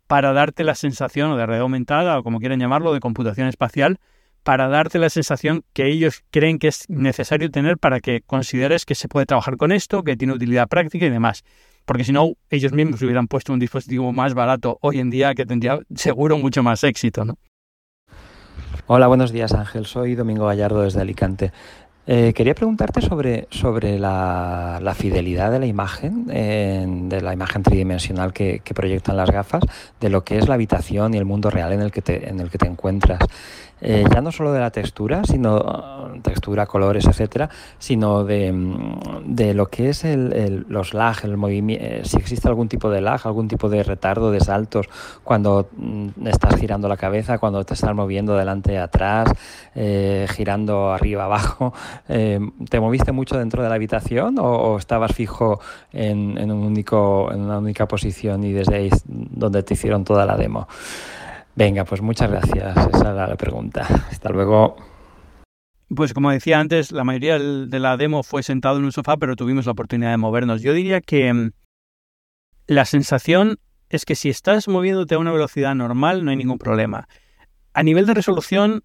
para darte la sensación, o de realidad aumentada, o como quieran llamarlo, de computación espacial, para darte la sensación que ellos creen que es necesario tener para que consideres que se puede trabajar con esto, que tiene utilidad práctica y demás. Porque si no, ellos mismos hubieran puesto un dispositivo más barato hoy en día que tendría seguro mucho más éxito, ¿no? Hola, buenos días Ángel. Soy Domingo Gallardo desde Alicante. Eh, quería preguntarte sobre, sobre la, fidelidad de la imagen, de la imagen tridimensional que, que, proyectan las gafas, de lo que es la habitación y el mundo real en el que te, en el que te encuentras. Eh, ya no solo de la textura, sino textura, colores, etcétera, sino de, de lo que es el, los lag, el movimiento, eh, si existe algún tipo de lag, algún tipo de retardo, de saltos cuando mm, estás girando la cabeza, cuando te estás moviendo delante atrás, eh, girando arriba abajo. ¿Te moviste mucho dentro de la habitación o, estabas fijo en, en, un único, en una única posición y desde ahí donde te hicieron toda la demo? Venga, pues muchas gracias. Esa era la pregunta. Hasta luego. Pues como decía antes, la mayoría de la demo fue sentado en un sofá, pero tuvimos la oportunidad de movernos. Yo diría que mm, la sensación es que si estás moviéndote a una velocidad normal no hay ningún problema. A nivel de resolución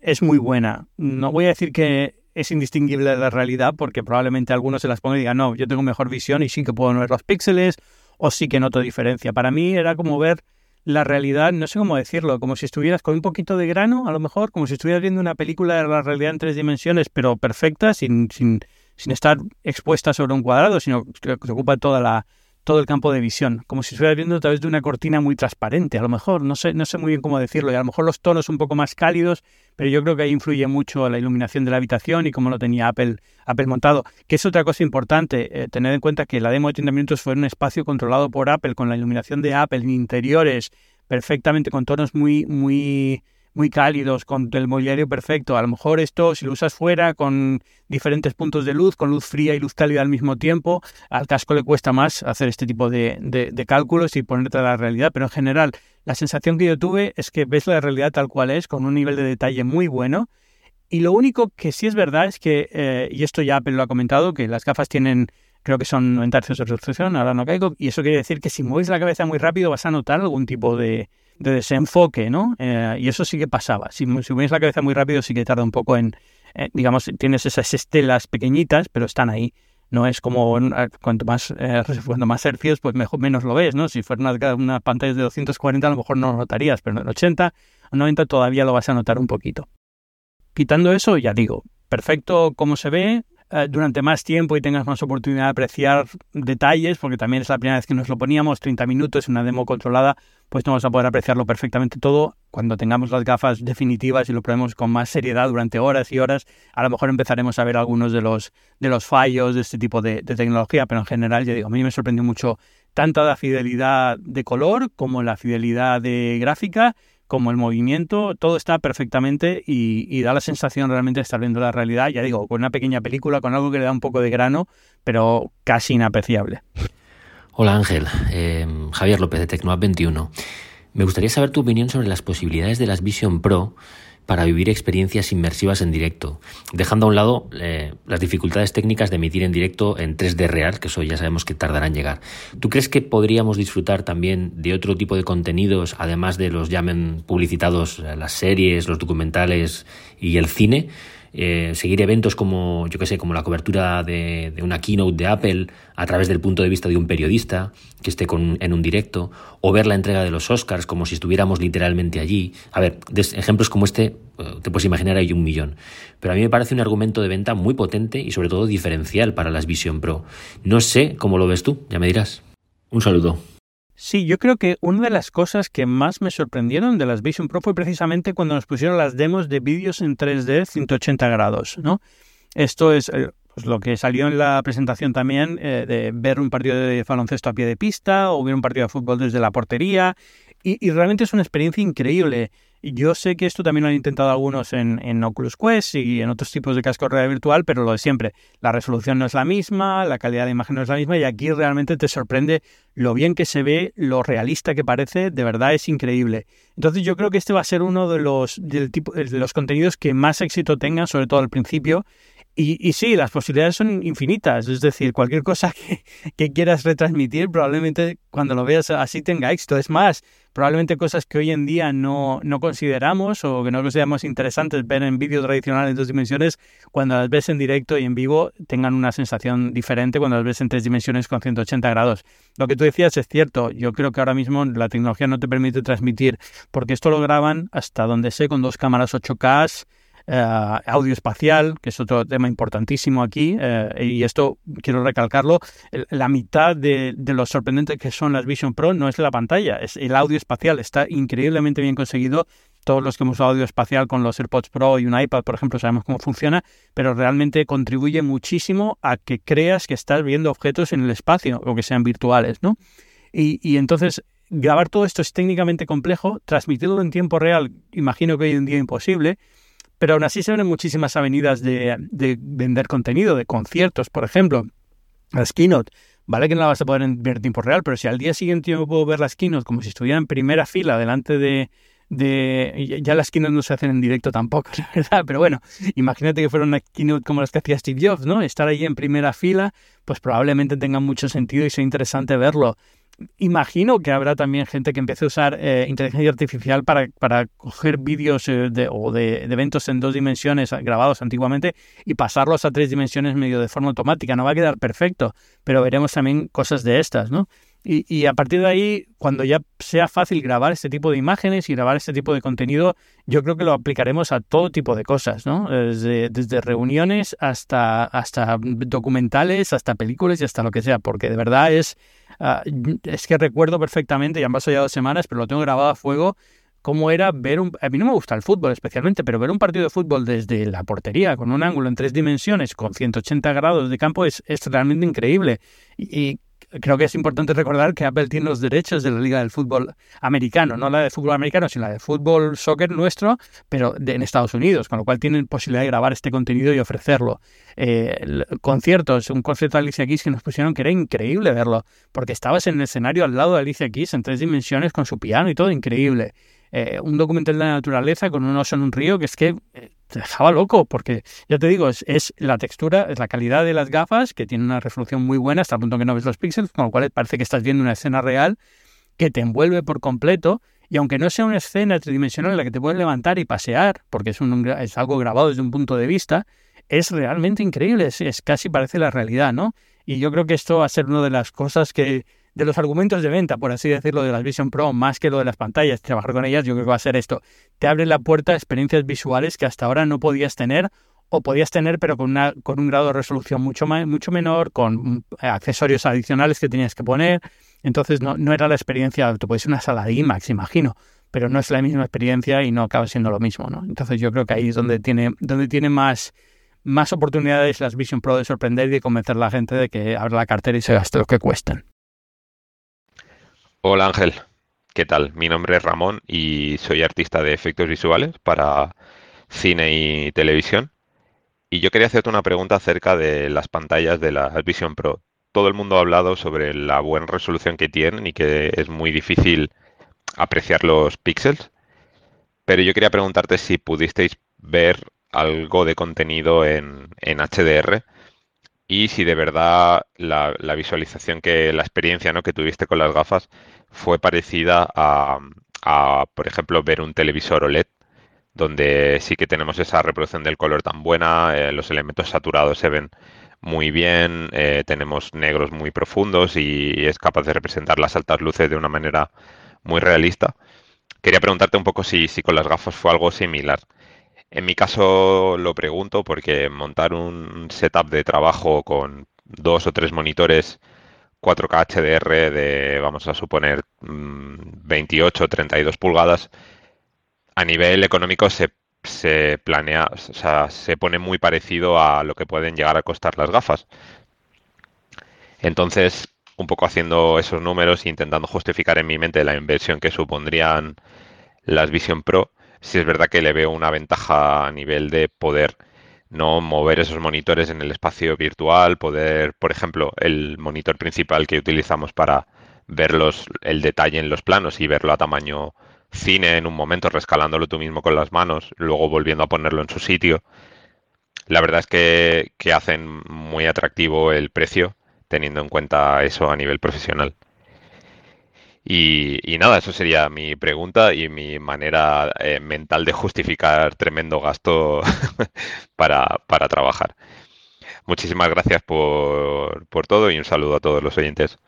es muy buena. No voy a decir que es indistinguible de la realidad porque probablemente algunos se las pongan y digan, no, yo tengo mejor visión y sí que puedo ver los píxeles o sí que noto diferencia. Para mí era como ver la realidad, no sé cómo decirlo, como si estuvieras con un poquito de grano, a lo mejor, como si estuvieras viendo una película de la realidad en tres dimensiones, pero perfecta, sin, sin, sin estar expuesta sobre un cuadrado, sino que ocupa toda la, todo el campo de visión, como si estuvieras viendo a través de una cortina muy transparente, a lo mejor, no sé, no sé muy bien cómo decirlo, y a lo mejor los tonos un poco más cálidos, pero yo creo que ahí influye mucho la iluminación de la habitación y cómo lo tenía Apple, Apple montado, que es otra cosa importante, eh, tener en cuenta que la demo de 30 minutos fue en un espacio controlado por Apple, con la iluminación de Apple en interiores, perfectamente con tonos muy, muy muy cálidos, con el mobiliario perfecto. A lo mejor esto, si lo usas fuera, con diferentes puntos de luz, con luz fría y luz cálida al mismo tiempo, al casco le cuesta más hacer este tipo de, de, cálculos y ponerte a la realidad. Pero en general, la sensación que yo tuve es que ves la realidad tal cual es, con un nivel de detalle muy bueno. Y lo único que sí es verdad es que, eh, y esto ya Apple lo ha comentado, que las gafas tienen creo que son 90 Hz de resolución, ahora no caigo, y eso quiere decir que si mueves la cabeza muy rápido vas a notar algún tipo de, de desenfoque, ¿no? Eh, y eso sí que pasaba. Si, si mueves la cabeza muy rápido sí que tarda un poco en, eh, digamos, tienes esas estelas pequeñitas, pero están ahí. No es como cuanto más, eh, más hercios, pues mejor, menos lo ves, ¿no? Si fuera una, una pantalla de 240 a lo mejor no lo notarías, pero en 80 o 90 todavía lo vas a notar un poquito. Quitando eso, ya digo, perfecto como se ve, eh, durante más tiempo y tengas más oportunidad de apreciar detalles, porque también es la primera vez que nos lo poníamos, 30 minutos, una demo controlada, pues no vamos a poder apreciarlo perfectamente todo. Cuando tengamos las gafas definitivas y lo probemos con más seriedad durante horas y horas, a lo mejor empezaremos a ver algunos de los, de los fallos de este tipo de, de tecnología, pero en general, ya digo, a mí me sorprendió mucho tanto la fidelidad de color como la fidelidad de gráfica como el movimiento, todo está perfectamente y, da la sensación realmente de estar viendo la realidad, ya digo, con una pequeña película, con algo que le da un poco de grano, pero casi inapreciable. Hola Ángel, eh, Javier López de Tecnoab 21. Me gustaría saber tu opinión sobre las posibilidades de las Vision Pro para vivir experiencias inmersivas en directo, dejando a un lado eh, las dificultades técnicas de emitir en directo en 3D real, que eso ya sabemos que tardará en llegar. ¿Tú crees que podríamos disfrutar también de otro tipo de contenidos, además de los llamen publicitados eh, las series, los documentales y el cine? Eh, seguir eventos como, yo que sé, como la cobertura de, una keynote de Apple a través del punto de vista de un periodista que esté con, en un directo, o ver la entrega de los Oscars como si estuviéramos literalmente allí. A ver, ejemplos como este, eh, te puedes imaginar, hay un millón. Pero a mí me parece un argumento de venta muy potente y sobre todo diferencial para las Vision Pro. No sé cómo lo ves tú, ya me dirás. Un saludo. Sí, yo creo que una de las cosas que más me sorprendieron de las Vision Pro fue precisamente cuando nos pusieron las demos de vídeos en 3D 180 grados, ¿no? Esto es eh, pues, lo que salió en la presentación también eh, de ver un partido de baloncesto a pie de pista o ver un partido de fútbol desde la portería y realmente es una experiencia increíble. Yo sé que esto también lo han intentado algunos en, Oculus Quest y en otros tipos de casco de realidad virtual, pero lo de siempre, la resolución no es la misma, la calidad de imagen no es la misma y aquí realmente te sorprende lo bien que se ve, lo realista que parece, de verdad es increíble. Entonces yo creo que este va a ser uno de los, del tipo, de los contenidos que más éxito tengan, sobre todo al principio, y, sí, las posibilidades son infinitas, es decir, cualquier cosa que, quieras retransmitir, probablemente cuando lo veas así tenga éxito. Es más, probablemente cosas que hoy en día no, no consideramos o que no consideramos interesantes ver en vídeo tradicional en dos dimensiones, cuando las ves en directo y en vivo tengan una sensación diferente cuando las ves en tres dimensiones con 180 grados. Lo que tú decías es cierto, yo creo que ahora mismo la tecnología no te permite transmitir, porque esto lo graban hasta donde sé con dos cámaras 8K eh, audio espacial, que es otro tema importantísimo aquí, eh, y esto quiero recalcarlo, la mitad de, de, lo sorprendente que son las Vision Pro no es la pantalla, es el audio espacial, está increíblemente bien conseguido. Todos los que hemos usado audio espacial con los AirPods Pro y un iPad, por ejemplo, sabemos cómo funciona, pero realmente contribuye muchísimo a que creas que estás viendo objetos en el espacio o que sean virtuales, ¿no? Y, y entonces grabar todo esto es técnicamente complejo, transmitirlo en tiempo real, imagino que hoy en día imposible, pero aún así se ven muchísimas avenidas de, vender contenido, de conciertos, por ejemplo. Las keynote, vale que no la vas a poder ver en tiempo real, pero si al día siguiente yo puedo ver las keynote como si estuviera en primera fila delante de, de... Ya las keynote no se hacen en directo tampoco, la verdad, pero bueno, imagínate que fuera una keynote como las que hacía Steve Jobs, ¿no? Estar ahí en primera fila, pues probablemente tenga mucho sentido y sea interesante verlo. Imagino que habrá también gente que empiece a usar eh, inteligencia artificial para, para coger vídeos eh, de, o de, eventos en dos dimensiones grabados antiguamente y pasarlos a tres dimensiones medio de forma automática. No va a quedar perfecto, pero veremos también cosas de estas, ¿no? Y, y, a partir de ahí, cuando ya sea fácil grabar este tipo de imágenes y grabar este tipo de contenido, yo creo que lo aplicaremos a todo tipo de cosas, ¿no? Desde, desde reuniones hasta, hasta documentales, hasta películas y hasta lo que sea, porque de verdad es Ah, es que recuerdo perfectamente, ya han pasado ya dos semanas, pero lo tengo grabado a fuego, cómo era ver un... A mí no me gusta el fútbol especialmente, pero ver un partido de fútbol desde la portería, con un ángulo en tres dimensiones, con 180 grados de campo, es, es realmente increíble. y creo que es importante recordar que Apple tiene los derechos de la Liga del Fútbol Americano, no la de fútbol americano, sino la de fútbol soccer nuestro, pero en Estados Unidos, con lo cual tienen posibilidad de grabar este contenido y ofrecerlo. Eh, conciertos, un concierto de Alicia Keys que nos pusieron que era increíble verlo, porque estabas en el escenario al lado de Alicia Keys en tres dimensiones con su piano y todo increíble. Eh, un documental de la naturaleza con un oso en un río que es que eh, te dejaba loco, porque ya te digo, es, la textura, es la calidad de las gafas, que tiene una resolución muy buena hasta el punto que no ves los píxeles, con lo cual parece que estás viendo una escena real que te envuelve por completo. Y aunque no sea una escena tridimensional en la que te puedes levantar y pasear, porque es, un, es algo grabado desde un punto de vista, es realmente increíble, es, es casi parece la realidad, ¿no? Y yo creo que esto va a ser una de las cosas que, de los argumentos de venta, por así decirlo, de las Vision Pro, más que lo de las pantallas, trabajar con ellas, yo creo que va a ser esto. Te abre la puerta a experiencias visuales que hasta ahora no podías tener o podías tener, pero con, una, con un grado de resolución mucho, mucho menor, con eh, accesorios adicionales que tenías que poner. Entonces no, no era la experiencia, te puedes una sala de IMAX, imagino, pero no es la misma experiencia y no acaba siendo lo mismo, ¿no? Entonces yo creo que ahí es donde tiene, donde tiene más, más oportunidades las Vision Pro de sorprender y de convencer a la gente de que abra la cartera y se gaste lo que cuestan. Hola Ángel, ¿qué tal? Mi nombre es Ramón y soy artista de efectos visuales para cine y televisión. Y yo quería hacerte una pregunta acerca de las pantallas de la Vision Pro. Todo el mundo ha hablado sobre la buena resolución que tienen y que es muy difícil apreciar los píxeles. Pero yo quería preguntarte si pudisteis ver algo de contenido en, en HDR y si de verdad la, visualización que la experiencia ¿no? que tuviste con las gafas fue parecida a, por ejemplo, ver un televisor OLED, donde sí que tenemos esa reproducción del color tan buena, eh, los elementos saturados se ven muy bien, eh, tenemos negros muy profundos y es capaz de representar las altas luces de una manera muy realista. Quería preguntarte un poco si, si con las gafas fue algo similar. En mi caso lo pregunto porque montar un setup de trabajo con dos o tres monitores 4K HDR de, vamos a suponer, 28 o 32 pulgadas, a nivel económico se, se planea, o sea, se pone muy parecido a lo que pueden llegar a costar las gafas. Entonces, un poco haciendo esos números e intentando justificar en mi mente la inversión que supondrían las Vision Pro, si es verdad que le veo una ventaja a nivel de poder no mover esos monitores en el espacio virtual, poder, por ejemplo, el monitor principal que utilizamos para ver el detalle en los planos y verlo a tamaño cine en un momento, rescalándolo tú mismo con las manos, luego volviendo a ponerlo en su sitio. La verdad es que, que hacen muy atractivo el precio, teniendo en cuenta eso a nivel profesional. Y, nada, eso sería mi pregunta y mi manera eh, mental de justificar tremendo gasto para, para, trabajar. Muchísimas gracias por, por todo y un saludo a todos los oyentes.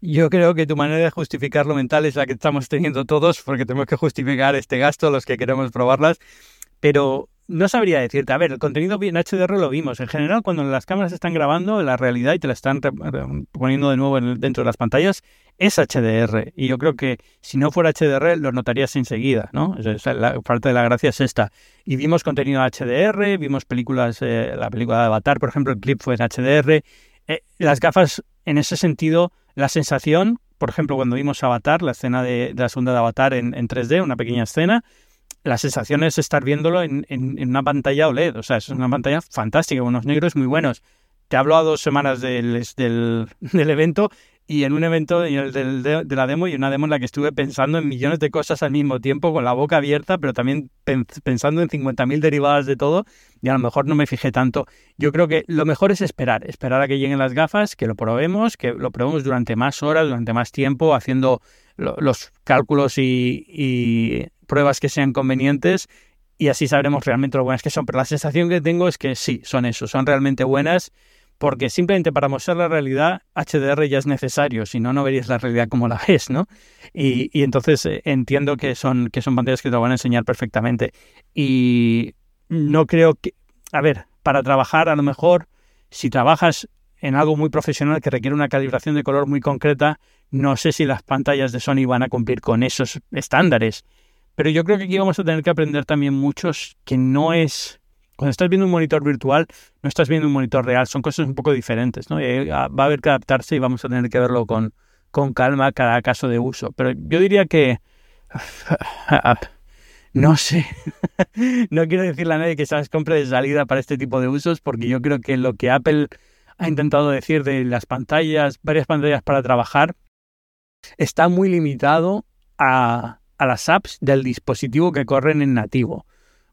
Yo creo que tu manera de justificar lo mental es la que estamos teniendo todos, porque tenemos que justificar este gasto, los que queremos probarlas. Pero no sabría decirte. A ver, el contenido en HDR lo vimos. En general, cuando las cámaras están grabando la realidad y te la están poniendo de nuevo dentro de las pantallas, es HDR. Y yo creo que si no fuera HDR, lo notarías enseguida, ¿no? la parte de la gracia es esta. Y vimos contenido HDR, vimos películas, eh, la película de Avatar, por ejemplo, el clip fue en HDR. Eh, las gafas, en ese sentido, la sensación, por ejemplo, cuando vimos Avatar, la escena de, la segunda de Avatar en, en 3D, una pequeña escena, la sensación es estar viéndolo en, una pantalla OLED. O sea, es una pantalla fantástica, unos negros muy buenos. Te hablo a dos semanas del, del, evento y en un evento de, la demo y una demo en la que estuve pensando en millones de cosas al mismo tiempo, con la boca abierta, pero también pensando en 50.000 derivadas de todo y a lo mejor no me fijé tanto. Yo creo que lo mejor es esperar, esperar a que lleguen las gafas, que lo probemos, que lo probemos durante más horas, durante más tiempo, haciendo los cálculos y, pruebas que sean convenientes y así sabremos realmente lo buenas que son. Pero la sensación que tengo es que sí, son eso, son realmente buenas porque simplemente para mostrar la realidad HDR ya es necesario, si no, no verías la realidad como la ves, ¿no? Y, entonces eh, entiendo que son, que son pantallas que te van a enseñar perfectamente. Y no creo que, a ver, para trabajar a lo mejor, si trabajas en algo muy profesional que requiere una calibración de color muy concreta, no sé si las pantallas de Sony van a cumplir con esos estándares. Pero yo creo que aquí vamos a tener que aprender también muchos que no es cuando estás viendo un monitor virtual, no estás viendo un monitor real, son cosas un poco diferentes, ¿no? Ah, va a haber que adaptarse y vamos a tener que verlo con, con calma cada caso de uso. Pero yo diría que... No sé. no quiero decirle a nadie que las compre de salida para este tipo de usos, porque yo creo que lo que Apple ha intentado decir de las pantallas, varias pantallas para trabajar, está muy limitado a, a las apps del dispositivo que corren en nativo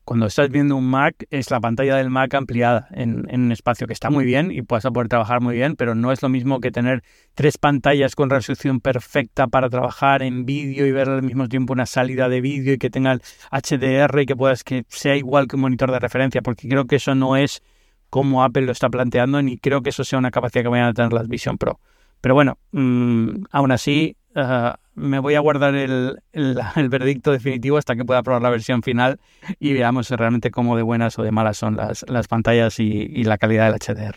cuando estás viendo un Mac, es la pantalla del Mac ampliada en, un espacio que está muy bien y puedes poder trabajar muy bien, pero no es lo mismo que tener tres pantallas con resolución perfecta para trabajar en vídeo y ver al mismo tiempo una salida de vídeo y que tenga el HDR y que puedas que sea igual que un monitor de referencia, porque creo que eso no es como Apple lo está planteando, ni creo que eso sea una capacidad que vayan a tener las Vision Pro. Pero bueno, mm, aún así, eh, me voy a guardar el, el, veredicto definitivo hasta que pueda probar la versión final y veamos realmente cómo de buenas o de malas son las, las pantallas y, la calidad del HDR.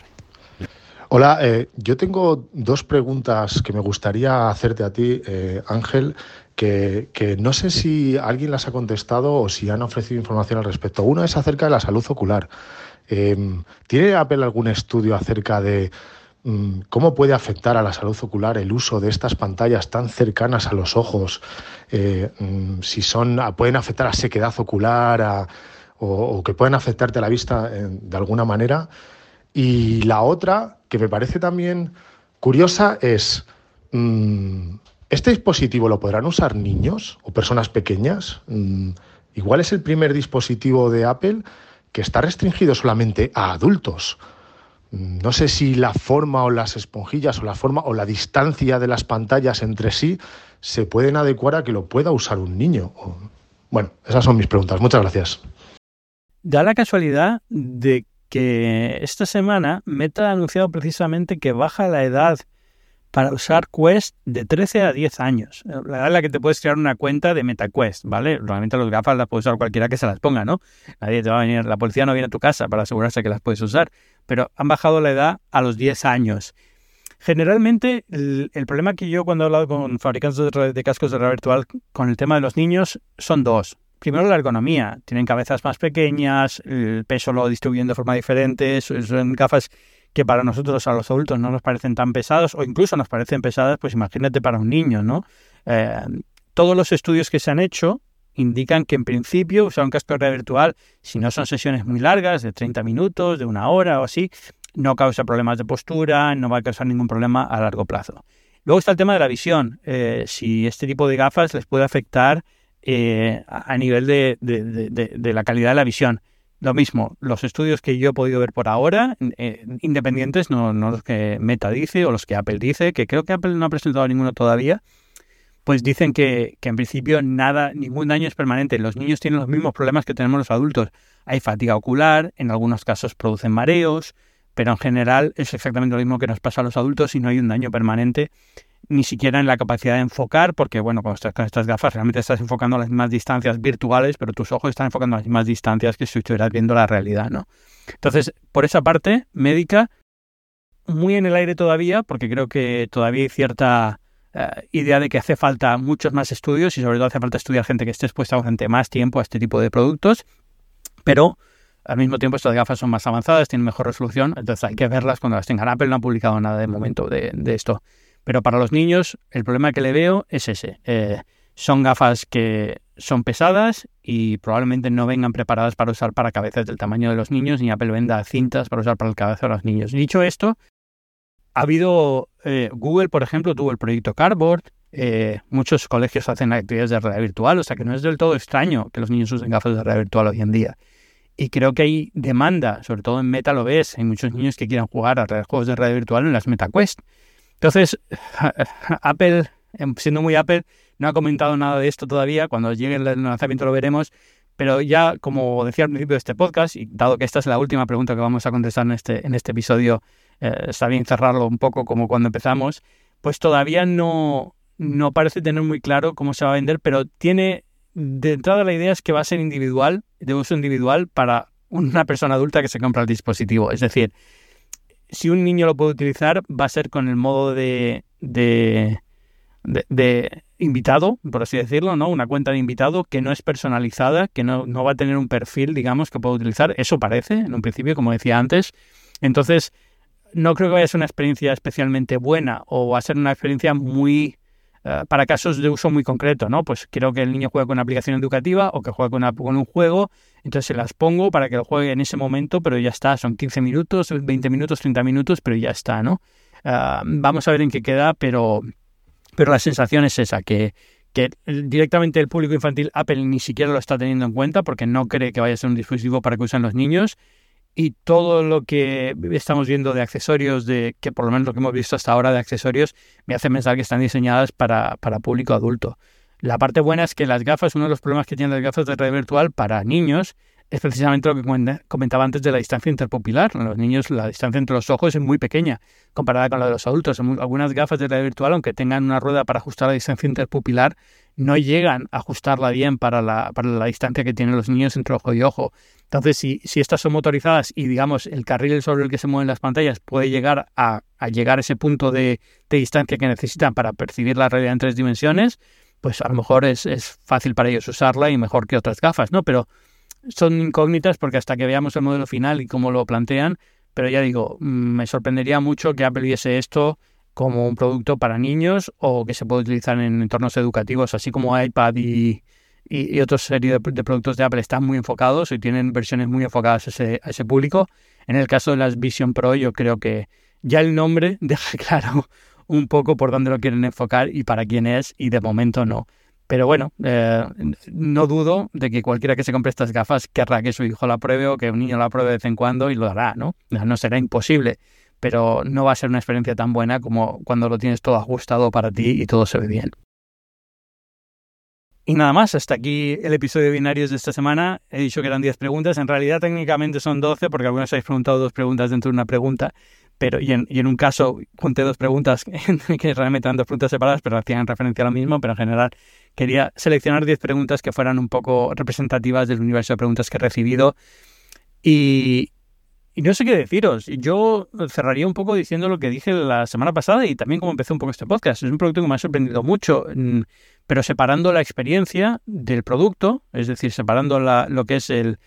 Hola, eh, yo tengo dos preguntas que me gustaría hacerte a ti, eh, Ángel, que, que, no sé si alguien las ha contestado o si han ofrecido información al respecto. Una es acerca de la salud ocular. ¿Tiene Apple algún estudio acerca de ¿Cómo puede afectar a la salud ocular el uso de estas pantallas tan cercanas a los ojos? Eh, mm, si son, pueden afectar a sequedad ocular o, que pueden afectarte a la vista eh, de alguna manera. Y la otra, que me parece también curiosa, es, mm, ¿este dispositivo lo podrán usar niños o personas pequeñas? igual es el primer dispositivo de Apple que está restringido solamente a adultos. No sé si la forma o las esponjillas o la forma o la distancia de las pantallas entre sí se pueden adecuar a que lo pueda usar un niño. Bueno, esas son mis preguntas. Muchas gracias. Da la casualidad de que esta semana Meta ha anunciado precisamente que baja la edad para usar Quest de 13 a 10 años. La edad en la que te puedes crear una cuenta de MetaQuest, ¿vale? Realmente los gafas las puede usar cualquiera que se las ponga, ¿no? Nadie te va a venir, la policía no viene a tu casa para asegurarse que las puedes usar pero han bajado la edad a los 10 años. Generalmente, el, problema que yo cuando he hablado con fabricantes de, cascos de realidad virtual con el tema de los niños son dos. Primero, la ergonomía. Tienen cabezas más pequeñas, el peso lo distribuyen de forma diferente, son gafas que para nosotros, a los adultos, no nos parecen tan pesados o incluso nos parecen pesadas, pues imagínate para un niño, ¿no? Eh, todos los estudios que se han hecho indican que en principio usar un casco de virtual, si no son sesiones muy largas, de 30 minutos, de una hora o así, no causa problemas de postura, no va a causar ningún problema a largo plazo. Luego está el tema de la visión. Eh, si este tipo de gafas les puede afectar eh, a nivel de, la calidad de la visión. Lo mismo, los estudios que yo he podido ver por ahora, eh, independientes, no, no, los que Meta dice o los que Apple dice, que creo que Apple no ha presentado ninguno todavía, pues dicen que, en principio nada, ningún daño es permanente. Los niños tienen los mismos problemas que tenemos los adultos. Hay fatiga ocular, en algunos casos producen mareos, pero en general es exactamente lo mismo que nos pasa a los adultos y no hay un daño permanente, ni siquiera en la capacidad de enfocar, porque bueno, cuando estás con estas gafas realmente estás enfocando las mismas distancias virtuales, pero tus ojos están enfocando las mismas distancias que si estuvieras viendo la realidad, ¿no? Entonces, por esa parte médica, muy en el aire todavía, porque creo que todavía hay cierta eh, idea de que hace falta muchos más estudios y sobre todo hace falta estudiar gente que esté expuesta durante más tiempo a este tipo de productos, pero al mismo tiempo estas gafas son más avanzadas, tienen mejor resolución, entonces hay que verlas cuando las tengan. Apple no ha publicado nada de momento de, esto. Pero para los niños el problema que le veo es ese. Eh, son gafas que son pesadas y probablemente no vengan preparadas para usar para cabezas del tamaño de los niños, ni Apple venda cintas para usar para el cabeza de los niños. Dicho esto, ha habido, eh, Google, por ejemplo, tuvo el proyecto Cardboard, eh, muchos colegios hacen actividades de realidad virtual, o sea que no es del todo extraño que los niños usen gafas de realidad virtual hoy en día. Y creo que hay demanda, sobre todo en Meta lo ves, hay muchos niños que quieran jugar a juegos de realidad virtual en las MetaQuest. Entonces, Apple, em, siendo muy Apple, no ha comentado nada de esto todavía, cuando llegue el lanzamiento lo veremos, pero ya, como decía al principio de este podcast, y dado que esta es la última pregunta que vamos a contestar en este, en este episodio, eh, está bien cerrarlo un poco como cuando empezamos, pues todavía no, no parece tener muy claro cómo se va a vender, pero tiene de entrada la idea es que va a ser individual, de uso individual para una persona adulta que se compra el dispositivo. Es decir, si un niño lo puede utilizar, va a ser con el modo de, de, de, invitado, por así decirlo, ¿no? Una cuenta de invitado que no es personalizada, que no, no va a tener un perfil, digamos, que pueda utilizar. Eso parece, en un principio, como decía antes. Entonces, no creo que vaya a ser una experiencia especialmente buena o va a ser una experiencia muy eh, para casos de uso muy concreto, ¿no? Pues quiero que el niño juegue con una aplicación educativa o que juegue con, un juego, entonces se las pongo para que lo juegue en ese momento, pero ya está, son 15 minutos, 20 minutos, 30 minutos, pero ya está, ¿no? Eh, vamos a ver en qué queda, pero, pero la sensación es esa, que, que directamente el público infantil Apple ni siquiera lo está teniendo en cuenta porque no cree que vaya a ser un dispositivo para que usen los niños y todo lo que estamos viendo de accesorios, de que por lo menos lo que hemos visto hasta ahora de accesorios, me hace pensar que están diseñadas para, para público adulto. La parte buena es que las gafas, uno de los problemas que tienen las gafas de red virtual para niños es precisamente lo que comentaba antes de la distancia interpupilar. En los niños la distancia entre los ojos es muy pequeña comparada con la de los adultos. Algunas gafas de realidad virtual, aunque tengan una rueda para ajustar la distancia interpupilar, no llegan a ajustarla bien para la, para la distancia que tienen los niños entre ojo y ojo. Entonces, si, si estas son motorizadas y, digamos, el carril sobre el que se mueven las pantallas puede llegar a, a llegar a ese punto de, de, distancia que necesitan para percibir la realidad en tres dimensiones, pues a lo mejor es, es fácil para ellos usarla y mejor que otras gafas, ¿no? Pero son incógnitas porque hasta que veamos el modelo final y cómo lo plantean, pero ya digo, mm, me sorprendería mucho que Apple viese esto como un producto para niños o que se puede utilizar en entornos educativos, así como iPad y, y, otra serie de, productos de Apple están muy enfocados y tienen versiones muy enfocadas a ese, a ese público. En el caso de las Vision Pro, yo creo que ya el nombre deja claro un poco por dónde lo quieren enfocar y para quién es, y de momento no. Pero bueno, eh, no dudo de que cualquiera que se compre estas gafas querrá que su hijo la pruebe o que un niño la pruebe de vez en cuando y lo hará, ¿no? No será imposible, pero no va a ser una experiencia tan buena como cuando lo tienes todo ajustado para ti y todo se ve bien. Y nada más, hasta aquí el episodio de binarios de esta semana. He dicho que eran 10 preguntas, en realidad técnicamente son 12 porque algunos habéis preguntado dos preguntas dentro de una pregunta, pero y en, y en un caso junté dos preguntas que realmente eran dos preguntas separadas, pero hacían referencia a lo mismo, pero en general quería seleccionar 10 preguntas que fueran un poco representativas del universo de preguntas que he recibido. Y, no sé qué deciros. Yo cerraría un poco diciendo lo que dije la semana pasada y también como empecé un poco este podcast. Es un producto que me ha sorprendido mucho, mm, pero separando la experiencia del producto, es decir, separando lo que es el,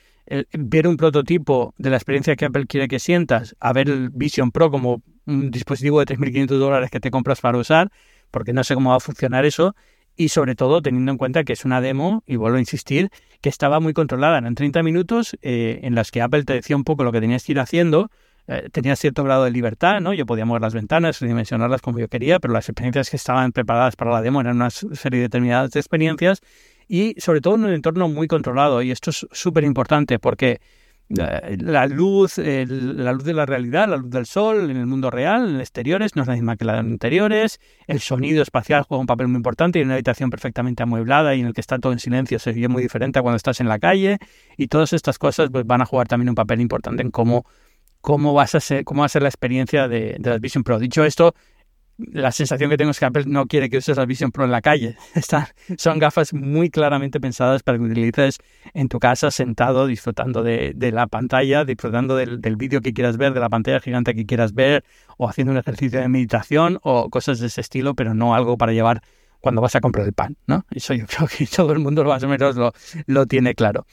ver un prototipo de la experiencia que Apple quiere que sientas, a ver el Vision Pro como un dispositivo de 3.500 dólares que te compras para usar, porque no sé cómo va a funcionar eso, y sobre todo teniendo en cuenta que es una demo, y vuelvo a insistir, que estaba muy controlada. En 30 minutos eh, en las que Apple te decía un poco lo que tenías que ir haciendo, eh, tenía cierto grado de libertad, ¿no? Yo podía mover las ventanas, dimensionarlas como yo quería, pero las experiencias que estaban preparadas para la demo eran una serie determinada de experiencias y sobre todo en un entorno muy controlado. Y esto es súper importante porque la luz, la luz de la realidad, la luz del sol en el mundo real, en exteriores, no es la misma que la de interiores. El sonido espacial juega un papel muy importante y en una habitación perfectamente amueblada y en el que está todo en silencio se oye muy diferente a cuando estás en la calle. Y todas estas cosas pues, van a jugar también un papel importante en cómo, cómo, vas a ser, cómo va a ser la experiencia de, de la Vision Pro. Dicho esto, la sensación que tengo es que Apple no quiere que uses la Vision Pro en la calle. Están, son gafas muy claramente pensadas para que utilices en tu casa sentado, disfrutando de, la pantalla, disfrutando del, vídeo que quieras ver, de la pantalla gigante que quieras ver, o haciendo un ejercicio de meditación o cosas de ese estilo, pero no algo para llevar cuando vas a comprar el pan, ¿no? Eso yo creo que todo el mundo más o menos lo, lo tiene claro.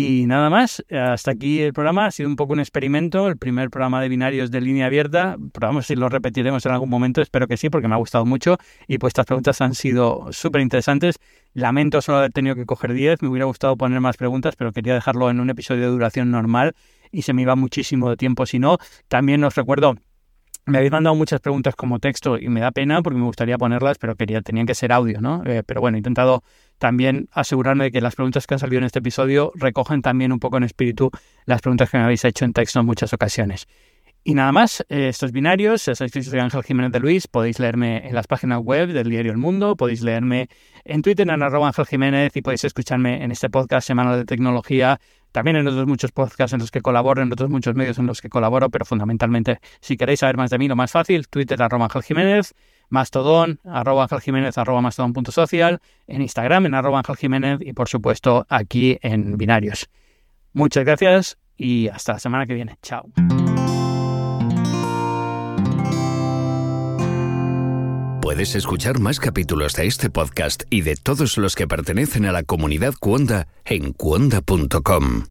Y nada más, hasta aquí el programa. Ha sido un poco un experimento, el primer programa de binarios de línea abierta. Probamos si lo repetiremos en algún momento, espero que sí, porque me ha gustado mucho. Y pues estas preguntas han sido súper interesantes. Lamento solo haber tenido que coger 10, me hubiera gustado poner más preguntas, pero quería dejarlo en un episodio de duración normal y se me iba muchísimo de tiempo si no. También os recuerdo me habéis mandado muchas preguntas como texto y me da pena porque me gustaría ponerlas, pero quería, tenían que ser audio, ¿no? Eh, pero bueno, he intentado también asegurarme de que las preguntas que han salido en este episodio recogen también un poco en espíritu las preguntas que me habéis hecho en texto en muchas ocasiones. Y nada más, eh, estos binarios, soy Ángel Jiménez de Luis, podéis leerme en las páginas web del diario El Mundo, podéis leerme en Twitter en arroba Ángel Jiménez y podéis escucharme en este podcast semanal de tecnología, también en otros muchos podcasts en los que colaboro, en otros muchos medios en los que colaboro, pero fundamentalmente, si queréis saber más de mí, lo más fácil, Twitter arroba Ángel Jiménez, Mastodon, arroba Ángel Jiménez, arroba mastodon.social, en Instagram en arroba Ángel Jiménez y por supuesto aquí en binarios. Muchas gracias y hasta la semana que viene. Chao. Puedes escuchar más capítulos de este podcast y de todos los que pertenecen a la comunidad Cuonda en cuonda.com.